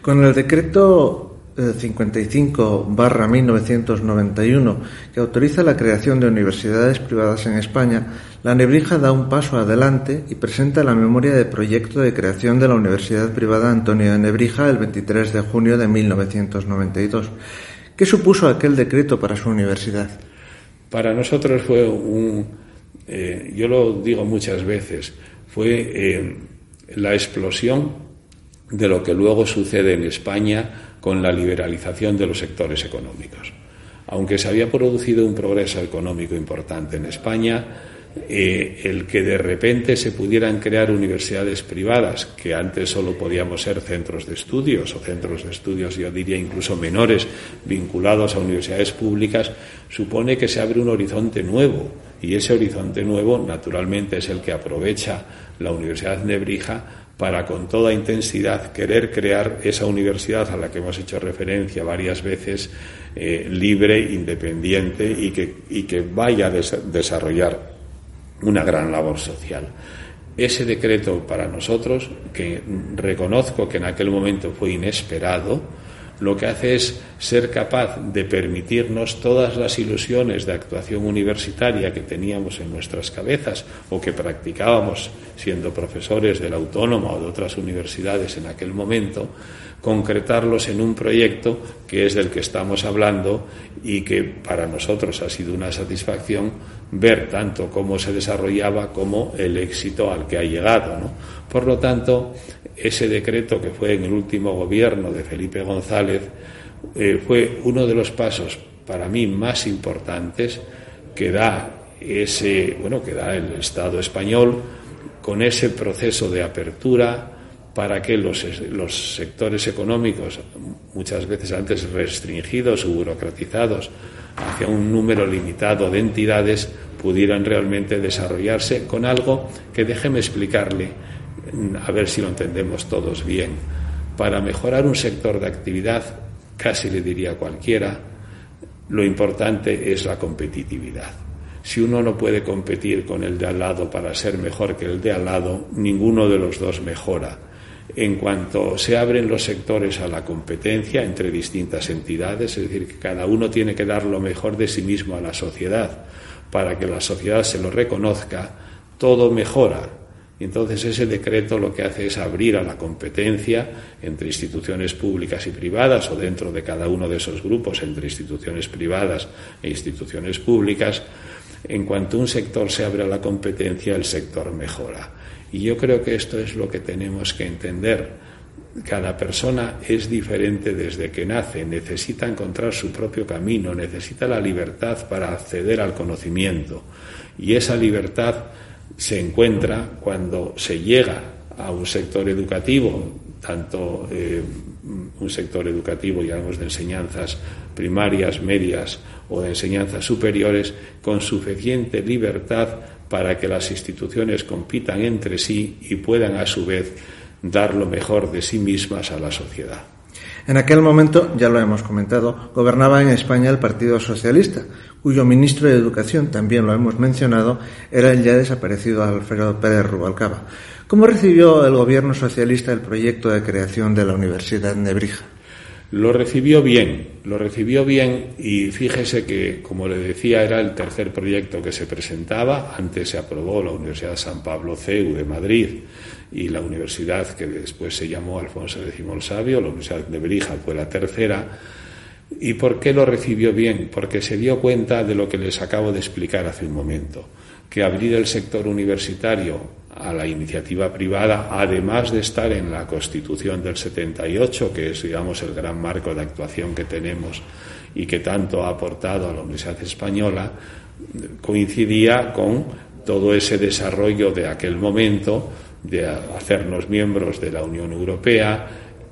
Con el decreto 55 barra 1991 que autoriza la creación de universidades privadas en España, la Nebrija da un paso adelante y presenta la memoria de proyecto de creación de la Universidad Privada Antonio de Nebrija el 23 de junio de 1992. ¿Qué supuso aquel decreto para su universidad? Para nosotros fue un, eh, yo lo digo muchas veces, fue eh, la explosión de lo que luego sucede en España con la liberalización de los sectores económicos. Aunque se había producido un progreso económico importante en España, eh, el que de repente se pudieran crear universidades privadas, que antes solo podíamos ser centros de estudios o centros de estudios, yo diría incluso menores, vinculados a universidades públicas, supone que se abre un horizonte nuevo. Y ese horizonte nuevo, naturalmente, es el que aprovecha la Universidad Nebrija para con toda intensidad querer crear esa universidad a la que hemos hecho referencia varias veces, eh, libre, independiente y que, y que vaya a desarrollar una gran labor social. Ese decreto para nosotros, que reconozco que en aquel momento fue inesperado, lo que hace es ser capaz de permitirnos todas las ilusiones de actuación universitaria que teníamos en nuestras cabezas o que practicábamos siendo profesores de la Autónoma o de otras universidades en aquel momento, concretarlos en un proyecto que es del que estamos hablando y que para nosotros ha sido una satisfacción ver tanto cómo se desarrollaba como el éxito al que ha llegado. Por lo tanto, ese decreto que fue en el último gobierno de Felipe González eh, fue uno de los pasos para mí más importantes que da ese bueno que da el Estado español con ese proceso de apertura para que los, los sectores económicos, muchas veces antes restringidos o burocratizados, hacia un número limitado de entidades, pudieran realmente desarrollarse con algo que déjeme explicarle a ver si lo entendemos todos bien. Para mejorar un sector de actividad, casi le diría cualquiera, lo importante es la competitividad. Si uno no puede competir con el de al lado para ser mejor que el de al lado, ninguno de los dos mejora. En cuanto se abren los sectores a la competencia entre distintas entidades, es decir, que cada uno tiene que dar lo mejor de sí mismo a la sociedad para que la sociedad se lo reconozca, todo mejora entonces ese decreto lo que hace es abrir a la competencia entre instituciones públicas y privadas o dentro de cada uno de esos grupos entre instituciones privadas e instituciones públicas. En cuanto un sector se abre a la competencia, el sector mejora. Y yo creo que esto es lo que tenemos que entender. Cada persona es diferente desde que nace, necesita encontrar su propio camino, necesita la libertad para acceder al conocimiento. Y esa libertad se encuentra cuando se llega a un sector educativo, tanto eh, un sector educativo, digamos, de enseñanzas primarias, medias o de enseñanzas superiores, con suficiente libertad para que las instituciones compitan entre sí y puedan, a su vez, dar lo mejor de sí mismas a la sociedad. En aquel momento, ya lo hemos comentado, gobernaba en España el Partido Socialista, cuyo ministro de Educación, también lo hemos mencionado, era el ya desaparecido Alfredo Pérez Rubalcaba. ¿Cómo recibió el gobierno socialista el proyecto de creación de la Universidad de Nebrija? Lo recibió bien, lo recibió bien y fíjese que, como le decía, era el tercer proyecto que se presentaba. Antes se aprobó la Universidad de San Pablo CEU de Madrid y la universidad que después se llamó Alfonso X el Sabio, la Universidad de Nebrija fue la tercera ¿Y por qué lo recibió bien? Porque se dio cuenta de lo que les acabo de explicar hace un momento, que abrir el sector universitario a la iniciativa privada, además de estar en la Constitución del 78, que es, digamos, el gran marco de actuación que tenemos y que tanto ha aportado a la Universidad Española, coincidía con todo ese desarrollo de aquel momento de hacernos miembros de la Unión Europea,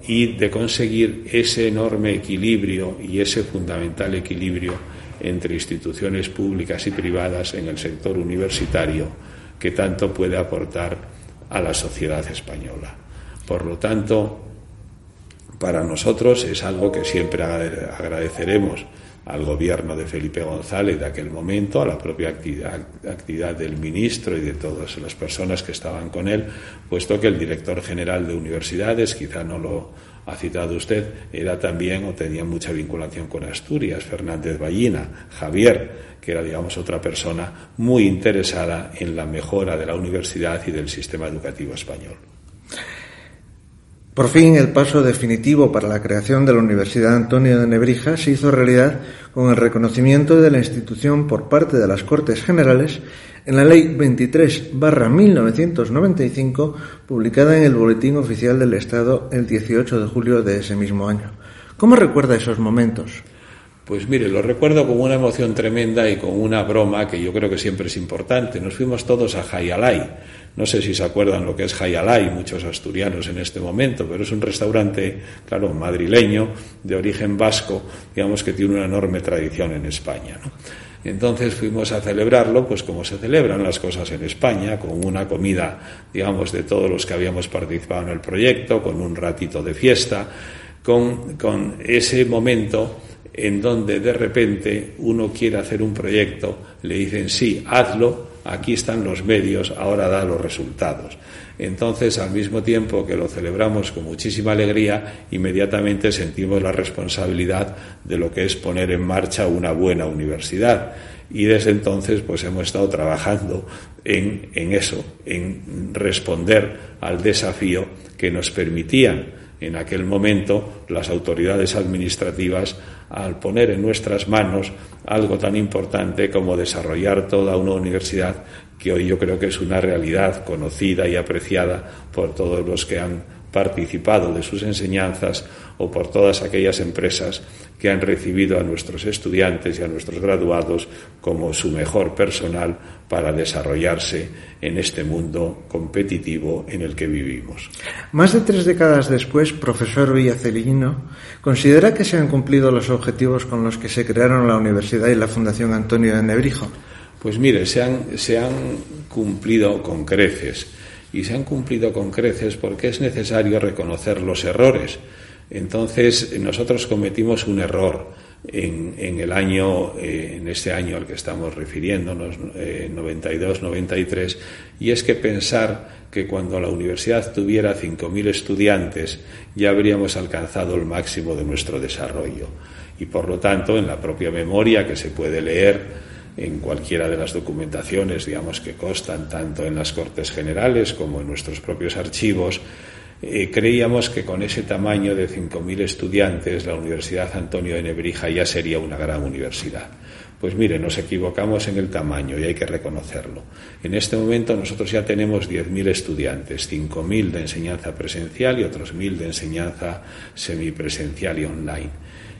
y de conseguir ese enorme equilibrio y ese fundamental equilibrio entre instituciones públicas y privadas en el sector universitario que tanto puede aportar a la sociedad española. Por lo tanto, para nosotros es algo que siempre agradeceremos al gobierno de Felipe González de aquel momento, a la propia actividad, del ministro y de todas las personas que estaban con él, puesto que el director general de universidades, quizá no lo ha citado usted, era también o tenía mucha vinculación con Asturias, Fernández Ballina, Javier, que era, digamos, otra persona muy interesada en la mejora de la universidad y del sistema educativo español. Por fin, el paso definitivo para la creación de la Universidad Antonio de Nebrija se hizo realidad con el reconocimiento de la institución por parte de las Cortes Generales en la Ley 23-1995, publicada en el Boletín Oficial del Estado el 18 de julio de ese mismo año. ¿Cómo recuerda esos momentos? Pues mire, lo recuerdo con una emoción tremenda y con una broma que yo creo que siempre es importante. Nos fuimos todos a Jayalay no sé si se acuerdan lo que es Hayalay, muchos asturianos en este momento, pero es un restaurante, claro, madrileño, de origen vasco, digamos que tiene una enorme tradición en España. Entonces fuimos a celebrarlo, pues como se celebran las cosas en España, con una comida, digamos, de todos los que habíamos participado en el proyecto, con un ratito de fiesta, con, con ese momento en donde de repente uno quiere hacer un proyecto, le dicen sí, hazlo, aquí están los medios, ahora da los resultados. Entonces, al mismo tiempo que lo celebramos con muchísima alegría, inmediatamente sentimos la responsabilidad de lo que es poner en marcha una buena universidad. Y desde entonces, pues hemos estado trabajando en, en eso, en responder al desafío que nos permitían en aquel momento las autoridades administrativas al poner en nuestras manos algo tan importante como desarrollar toda una universidad que hoy yo creo que es una realidad conocida y apreciada por todos los que han participado de sus enseñanzas o por todas aquellas empresas que han recibido a nuestros estudiantes y a nuestros graduados como su mejor personal para desarrollarse en este mundo competitivo en el que vivimos. Más de tres décadas después, profesor Villacelino, ¿considera que se han cumplido los objetivos con los que se crearon la Universidad y la Fundación Antonio de Nebrijo? Pues mire, se han, se han cumplido con creces y se han cumplido con creces porque es necesario reconocer los errores. Entonces, nosotros cometimos un error en, el año, eh, en este año al que estamos refiriéndonos, 92-93, eh, y es que pensar que cuando la universidad tuviera 5.000 estudiantes ya habríamos alcanzado el máximo de nuestro desarrollo. Y por lo tanto, en la propia memoria que se puede leer, en cualquiera de las documentaciones, digamos, que constan tanto en las Cortes Generales como en nuestros propios archivos, eh, creíamos que con ese tamaño de 5.000 estudiantes la Universidad Antonio de Nebrija ya sería una gran universidad. Pues mire, nos equivocamos en el tamaño y hay que reconocerlo. En este momento nosotros ya tenemos 10.000 estudiantes, 5.000 de enseñanza presencial y otros 1.000 de enseñanza semipresencial y online.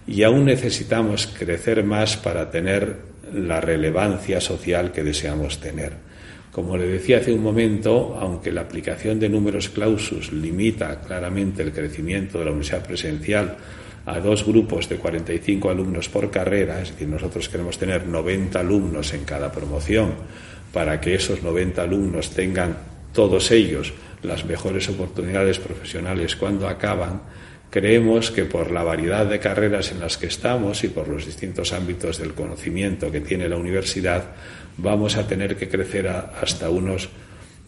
Y aún necesitamos crecer más para tener la relevancia social que deseamos tener. Como le decía hace un momento, aunque la aplicación de números clausus limita claramente el crecimiento de la universidad presencial a dos grupos de 45 alumnos por carrera, es decir, nosotros queremos tener 90 alumnos en cada promoción para que esos 90 alumnos tengan todos ellos las mejores oportunidades profesionales cuando acaban, creemos que por la variedad de carreras en las que estamos y por los distintos ámbitos del conocimiento que tiene la universidad, vamos a tener que crecer hasta unos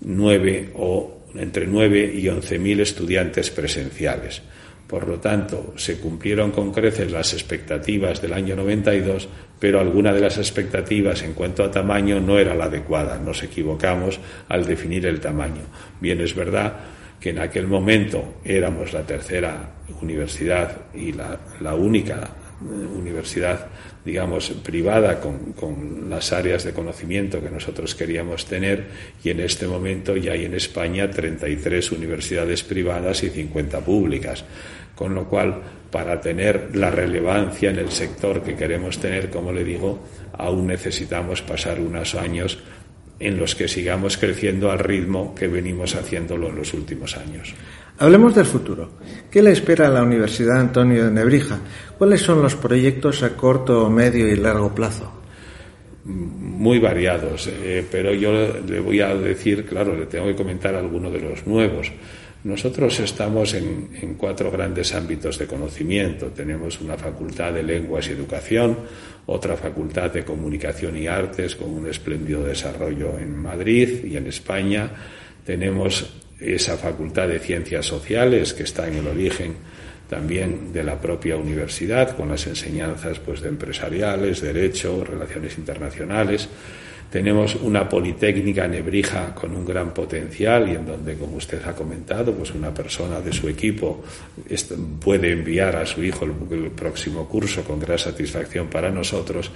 nueve o entre nueve y once mil estudiantes presenciales. Por lo tanto, se cumplieron con creces las expectativas del año 92, pero alguna de las expectativas en cuanto a tamaño no era la adecuada. Nos equivocamos al definir el tamaño. Bien, es verdad que en aquel momento éramos la tercera universidad y la, única universidad, digamos, privada con, con, las áreas de conocimiento que nosotros queríamos tener y en este momento ya hay en España 33 universidades privadas y 50 públicas. Con lo cual, para tener la relevancia en el sector que queremos tener, como le digo, aún necesitamos pasar unos años en los que sigamos creciendo al ritmo que venimos haciéndolo en los últimos años. Hablemos del futuro. ¿Qué le espera a la Universidad Antonio de Nebrija? ¿Cuáles son los proyectos a corto, medio y largo plazo? Muy variados, eh, pero yo le voy a decir, claro, le tengo que comentar algunos de los nuevos. Nosotros estamos en, cuatro grandes ámbitos de conocimiento. Tenemos una facultad de lenguas y educación, otra facultad de comunicación y artes con un espléndido desarrollo en Madrid y en España. Tenemos esa facultad de ciencias sociales que está en el origen también de la propia universidad con las enseñanzas pues de empresariales, derecho, relaciones internacionales. Tenemos una politécnica nebrija con un gran potencial y en donde, como usted ha comentado, pues una persona de su equipo puede enviar a su hijo el, próximo curso con gran satisfacción para nosotros.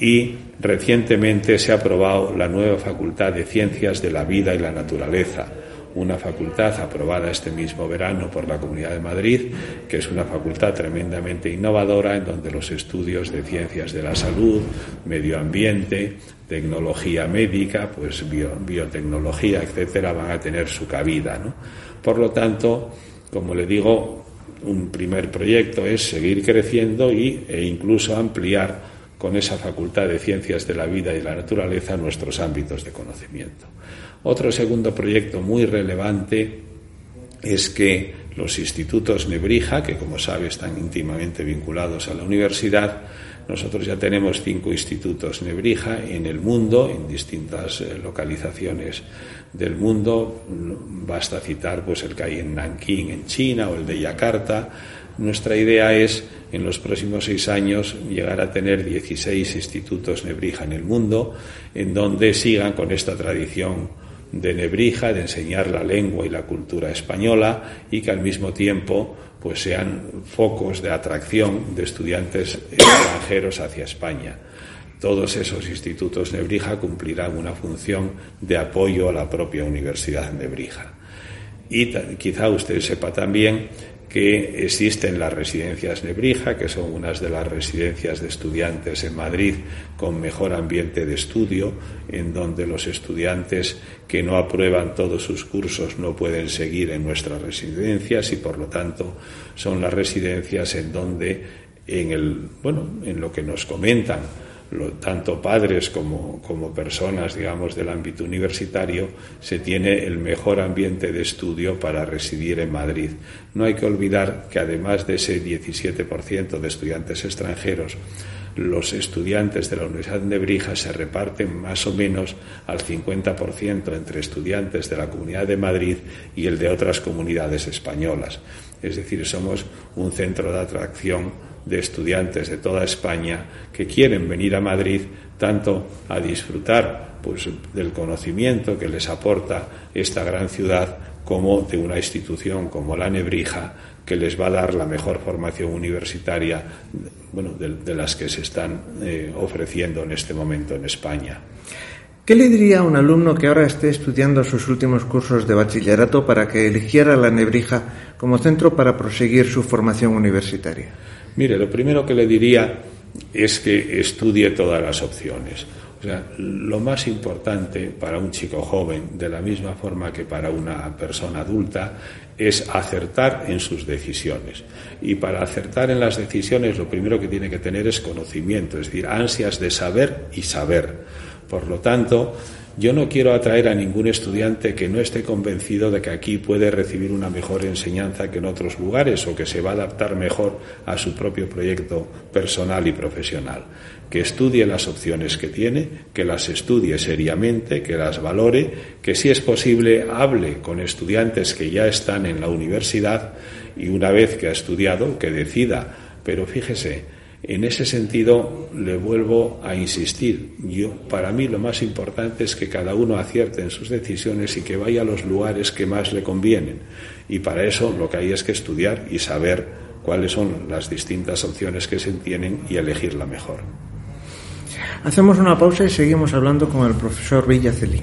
Y recientemente se ha aprobado la nueva Facultad de Ciencias de la Vida y la Naturaleza una facultad aprobada este mismo verano por la Comunidad de Madrid, que es una facultad tremendamente innovadora en donde los estudios de ciencias de la salud, medio ambiente, tecnología médica, pues biotecnología, etcétera, van a tener su cabida. ¿no? Por lo tanto, como le digo, un primer proyecto es seguir creciendo y, e incluso ampliar con esa facultad de ciencias de la vida y la naturaleza nuestros ámbitos de conocimiento. Otro segundo proyecto muy relevante es que los institutos Nebrija, que como sabe están íntimamente vinculados a la universidad, nosotros ya tenemos cinco institutos Nebrija en el mundo, en distintas eh, localizaciones del mundo. Basta citar pues el que hay en Nankín, en China, o el de Yakarta. Nuestra idea es, en los próximos seis años, llegar a tener 16 institutos Nebrija en el mundo, en donde sigan con esta tradición de Nebrija, de enseñar la lengua y la cultura española y que al mismo tiempo pues sean focos de atracción de estudiantes extranjeros hacia España. Todos esos institutos Nebrija cumplirán una función de apoyo a la propia Universidad Nebrija. Y quizá usted sepa también que existen las residencias Nebrija, que son unas de las residencias de estudiantes en Madrid con mejor ambiente de estudio, en donde los estudiantes que no aprueban todos sus cursos no pueden seguir en nuestras residencias y por lo tanto son las residencias en donde en el bueno, en lo que nos comentan tanto padres como, como, personas, digamos, del ámbito universitario, se tiene el mejor ambiente de estudio para residir en Madrid. No hay que olvidar que además de ese 17% de estudiantes extranjeros, los estudiantes de la Universidad de Nebrija se reparten más o menos al 50% entre estudiantes de la Comunidad de Madrid y el de otras comunidades españolas. Es decir, somos un centro de atracción de estudiantes de toda España que quieren venir a Madrid tanto a disfrutar pues, del conocimiento que les aporta esta gran ciudad como de una institución como la Nebrija que les va a dar la mejor formación universitaria bueno, de, las que se están eh, ofreciendo en este momento en España. ¿Qué le diría a un alumno que ahora esté estudiando sus últimos cursos de bachillerato para que eligiera la Nebrija como centro para proseguir su formación universitaria? Mire, lo primero que le diría es que estudie todas las opciones. O sea, lo más importante para un chico joven, de la misma forma que para una persona adulta, es acertar en sus decisiones. Y para acertar en las decisiones, lo primero que tiene que tener es conocimiento, es decir, ansias de saber y saber. Por lo tanto, yo no quiero atraer a ningún estudiante que no esté convencido de que aquí puede recibir una mejor enseñanza que en otros lugares o que se va a adaptar mejor a su propio proyecto personal y profesional. Que estudie las opciones que tiene, que las estudie seriamente, que las valore, que si es posible hable con estudiantes que ya están en la universidad y una vez que ha estudiado, que decida. Pero fíjese, en ese sentido, le vuelvo a insistir. Yo, para mí, lo más importante es que cada uno acierte en sus decisiones y que vaya a los lugares que más le convienen. Y para eso lo que hay es que estudiar y saber cuáles son las distintas opciones que se tienen y elegir la mejor. Hacemos una pausa y seguimos hablando con el profesor Villacelín.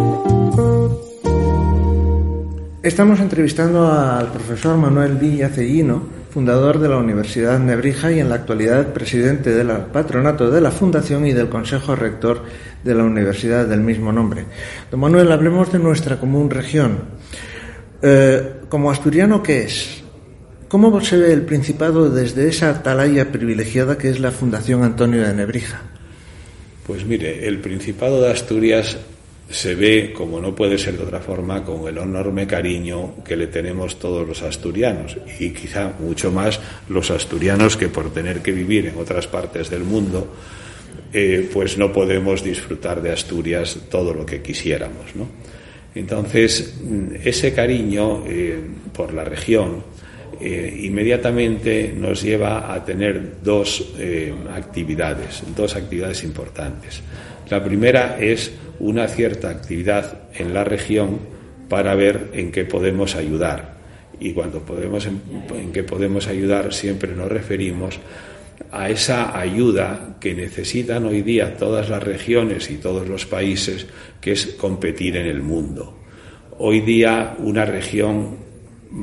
Estamos entrevistando al profesor Manuel Villacellino, fundador de la Universidad Nebrija y en la actualidad presidente del patronato de la Fundación y del Consejo Rector de la Universidad del mismo nombre. Don Manuel, hablemos de nuestra común región. Eh, como asturiano, ¿qué es? ¿Cómo se ve el Principado desde esa atalaya privilegiada que es la Fundación Antonio de Nebrija? Pues mire, el Principado de Asturias se ve, como no puede ser de otra forma, con el enorme cariño que le tenemos todos los asturianos y quizá mucho más los asturianos que por tener que vivir en otras partes del mundo, eh, pues no podemos disfrutar de Asturias todo lo que quisiéramos. ¿no? Entonces, mm, ese cariño eh, por la región eh, inmediatamente nos lleva a tener dos actividades, dos actividades importantes. La primera es una cierta actividad en la región para ver en qué podemos ayudar. Y cuando podemos en, qué podemos ayudar siempre nos referimos a esa ayuda que necesitan hoy día todas las regiones y todos los países, que es competir en el mundo. Hoy día una región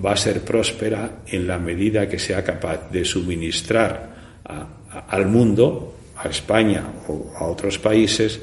va a ser próspera en la medida que sea capaz de suministrar al mundo, a España o a otros países,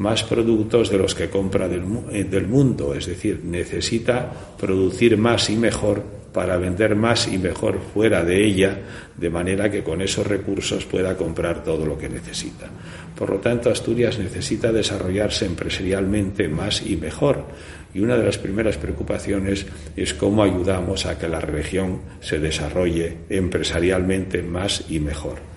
más productos de los que compra eh, del, mundo, es decir, necesita producir más y mejor para vender más y mejor fuera de ella, de manera que con esos recursos pueda comprar todo lo que necesita. Por lo tanto, Asturias necesita desarrollarse empresarialmente más y mejor. Y una de las primeras preocupaciones es cómo ayudamos a que la región se desarrolle empresarialmente más y mejor.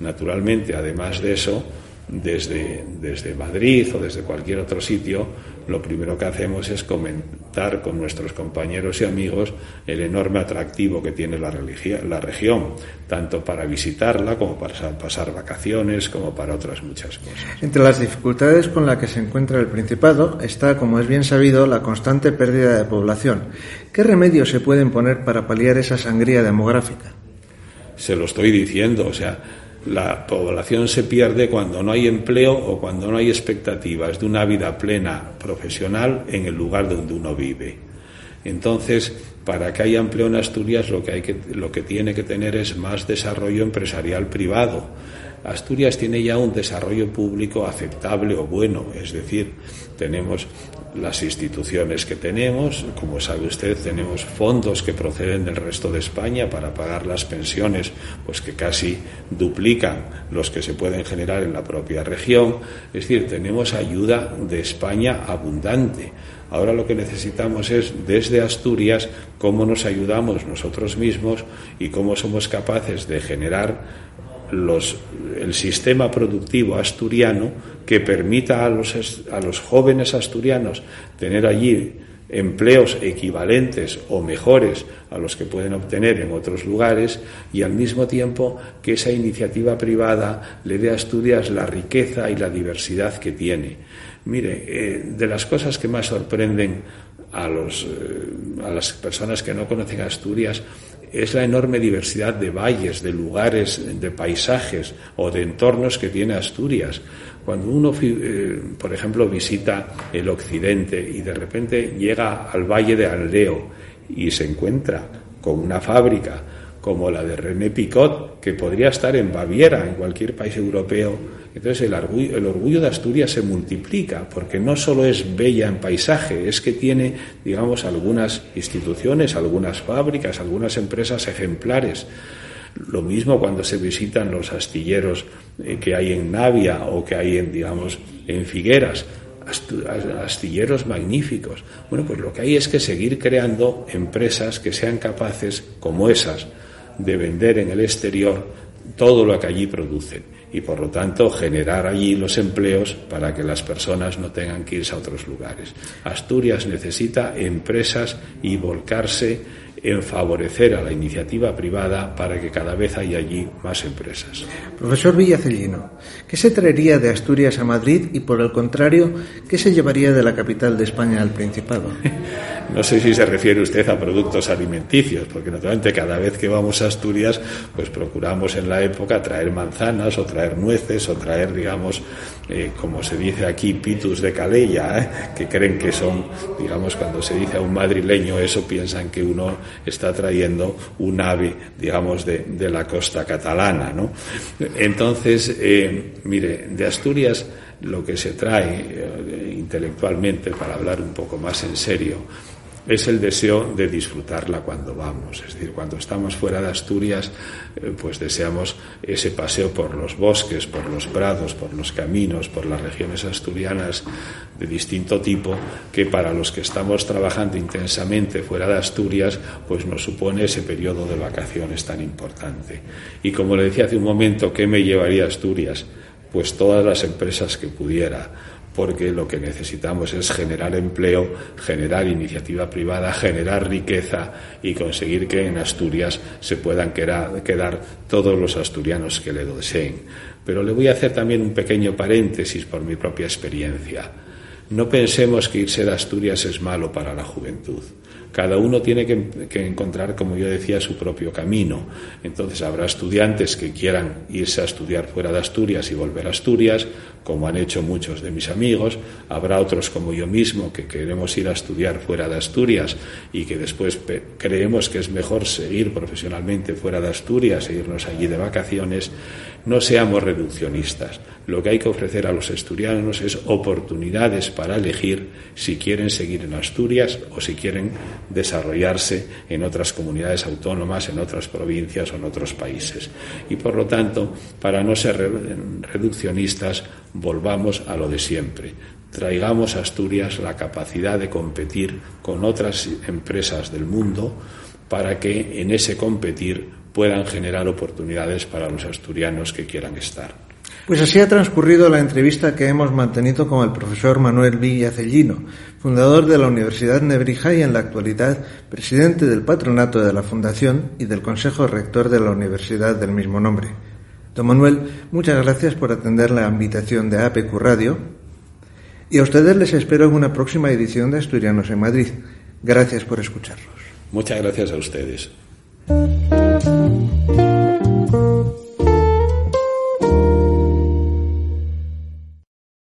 Naturalmente, además de eso, desde, desde Madrid o desde cualquier otro sitio, lo primero que hacemos es comentar con nuestros compañeros y amigos el enorme atractivo que tiene la, la región, tanto para visitarla como para pasar vacaciones, como para otras muchas cosas. Entre las dificultades con las que se encuentra el Principado está, como es bien sabido, la constante pérdida de población. ¿Qué remedios se pueden poner para paliar esa sangría demográfica? Se lo estoy diciendo, o sea, la población se pierde cuando no hay empleo o cuando no hay expectativas de una vida plena profesional en el lugar donde uno vive. Entonces, para que haya empleo en Asturias, lo que, hay que, lo que tiene que tener es más desarrollo empresarial privado. Asturias tiene ya un desarrollo público aceptable o bueno, es decir, tenemos las instituciones que tenemos. Como sabe usted, tenemos fondos que proceden del resto de España para pagar las pensiones, pues que casi duplican los que se pueden generar en la propia región. Es decir, tenemos ayuda de España abundante. Ahora lo que necesitamos es, desde Asturias, cómo nos ayudamos nosotros mismos y cómo somos capaces de generar los, el sistema productivo asturiano que permita a los, a los jóvenes asturianos tener allí empleos equivalentes o mejores a los que pueden obtener en otros lugares y al mismo tiempo que esa iniciativa privada le dé a Asturias la riqueza y la diversidad que tiene. Mire, eh, de las cosas que más sorprenden a, los, eh, a las personas que no conocen Asturias es la enorme diversidad de valles, de lugares, de paisajes o de entornos que tiene Asturias. Cuando uno, eh, por ejemplo, visita el occidente y de repente llega al valle de Aldeo y se encuentra con una fábrica como la de René Picot, que podría estar en Baviera, en cualquier país europeo, entonces el orgullo, de Asturias se multiplica, porque no solo es bella en paisaje, es que tiene, digamos, algunas instituciones, algunas fábricas, algunas empresas ejemplares. Lo mismo cuando se visitan los astilleros eh, que hay en Navia o que hay en, digamos, en Figueras, astilleros magníficos. Bueno, pues lo que hay es que seguir creando empresas que sean capaces, como esas, de vender en el exterior todo lo que allí producen y por lo tanto generar allí los empleos para que las personas no tengan que irse a otros lugares. Asturias necesita empresas y volcarse en favorecer a la iniciativa privada para que cada vez haya allí más empresas. Profesor Villacellino, ¿qué se traería de Asturias a Madrid y, por el contrario, qué se llevaría de la capital de España al Principado? No sé si se refiere usted a productos alimenticios, porque naturalmente cada vez que vamos a Asturias, pues procuramos en la época traer manzanas o traer nueces o traer, digamos, eh, como se dice aquí, pitus de calella, ¿eh? que creen que son, digamos, cuando se dice a un madrileño eso, piensan que uno está trayendo un ave, digamos, de, la costa catalana, ¿no? Entonces, eh, mire, de Asturias lo que se trae intelectualmente, para hablar un poco más en serio, es el deseo de disfrutarla cuando vamos. Es decir, cuando estamos fuera de Asturias, eh, pues deseamos ese paseo por los bosques, por los prados, por los caminos, por las regiones asturianas de distinto tipo, que para los que estamos trabajando intensamente fuera de Asturias, pues nos supone ese periodo de vacaciones tan importante. Y como le decía hace un momento, ¿qué me llevaría a Asturias? Pues todas las empresas que pudiera porque lo que necesitamos es generar empleo, generar iniciativa privada, generar riqueza y conseguir que en Asturias se puedan quedar, todos los asturianos que le deseen. Pero le voy a hacer también un pequeño paréntesis por mi propia experiencia. No pensemos que irse de Asturias es malo para la juventud. Cada uno tiene que, encontrar, como yo decía, su propio camino. Entonces habrá estudiantes que quieran irse a estudiar fuera de Asturias y volver a Asturias, como han hecho muchos de mis amigos. Habrá otros como yo mismo que queremos ir a estudiar fuera de Asturias y que después creemos que es mejor seguir profesionalmente fuera de Asturias e irnos allí de vacaciones. No seamos reduccionistas. Lo que hay que ofrecer a los asturianos es oportunidades para elegir si quieren seguir en Asturias o si quieren desarrollarse en otras comunidades autónomas, en otras provincias o en otros países. Y por lo tanto, para no ser reduccionistas, volvamos a lo de siempre. Traigamos a Asturias la capacidad de competir con otras empresas del mundo para que en ese competir puedan generar oportunidades para los asturianos que quieran estar. Pues así ha transcurrido la entrevista que hemos mantenido con el profesor Manuel Villacellino, fundador de la Universidad Nebrija y en la actualidad presidente del patronato de la Fundación y del Consejo Rector de la Universidad del mismo nombre. Don Manuel, muchas gracias por atender la invitación de APQ Radio y a ustedes les espero en una próxima edición de Asturianos en Madrid. Gracias por escucharlos. Muchas gracias a ustedes.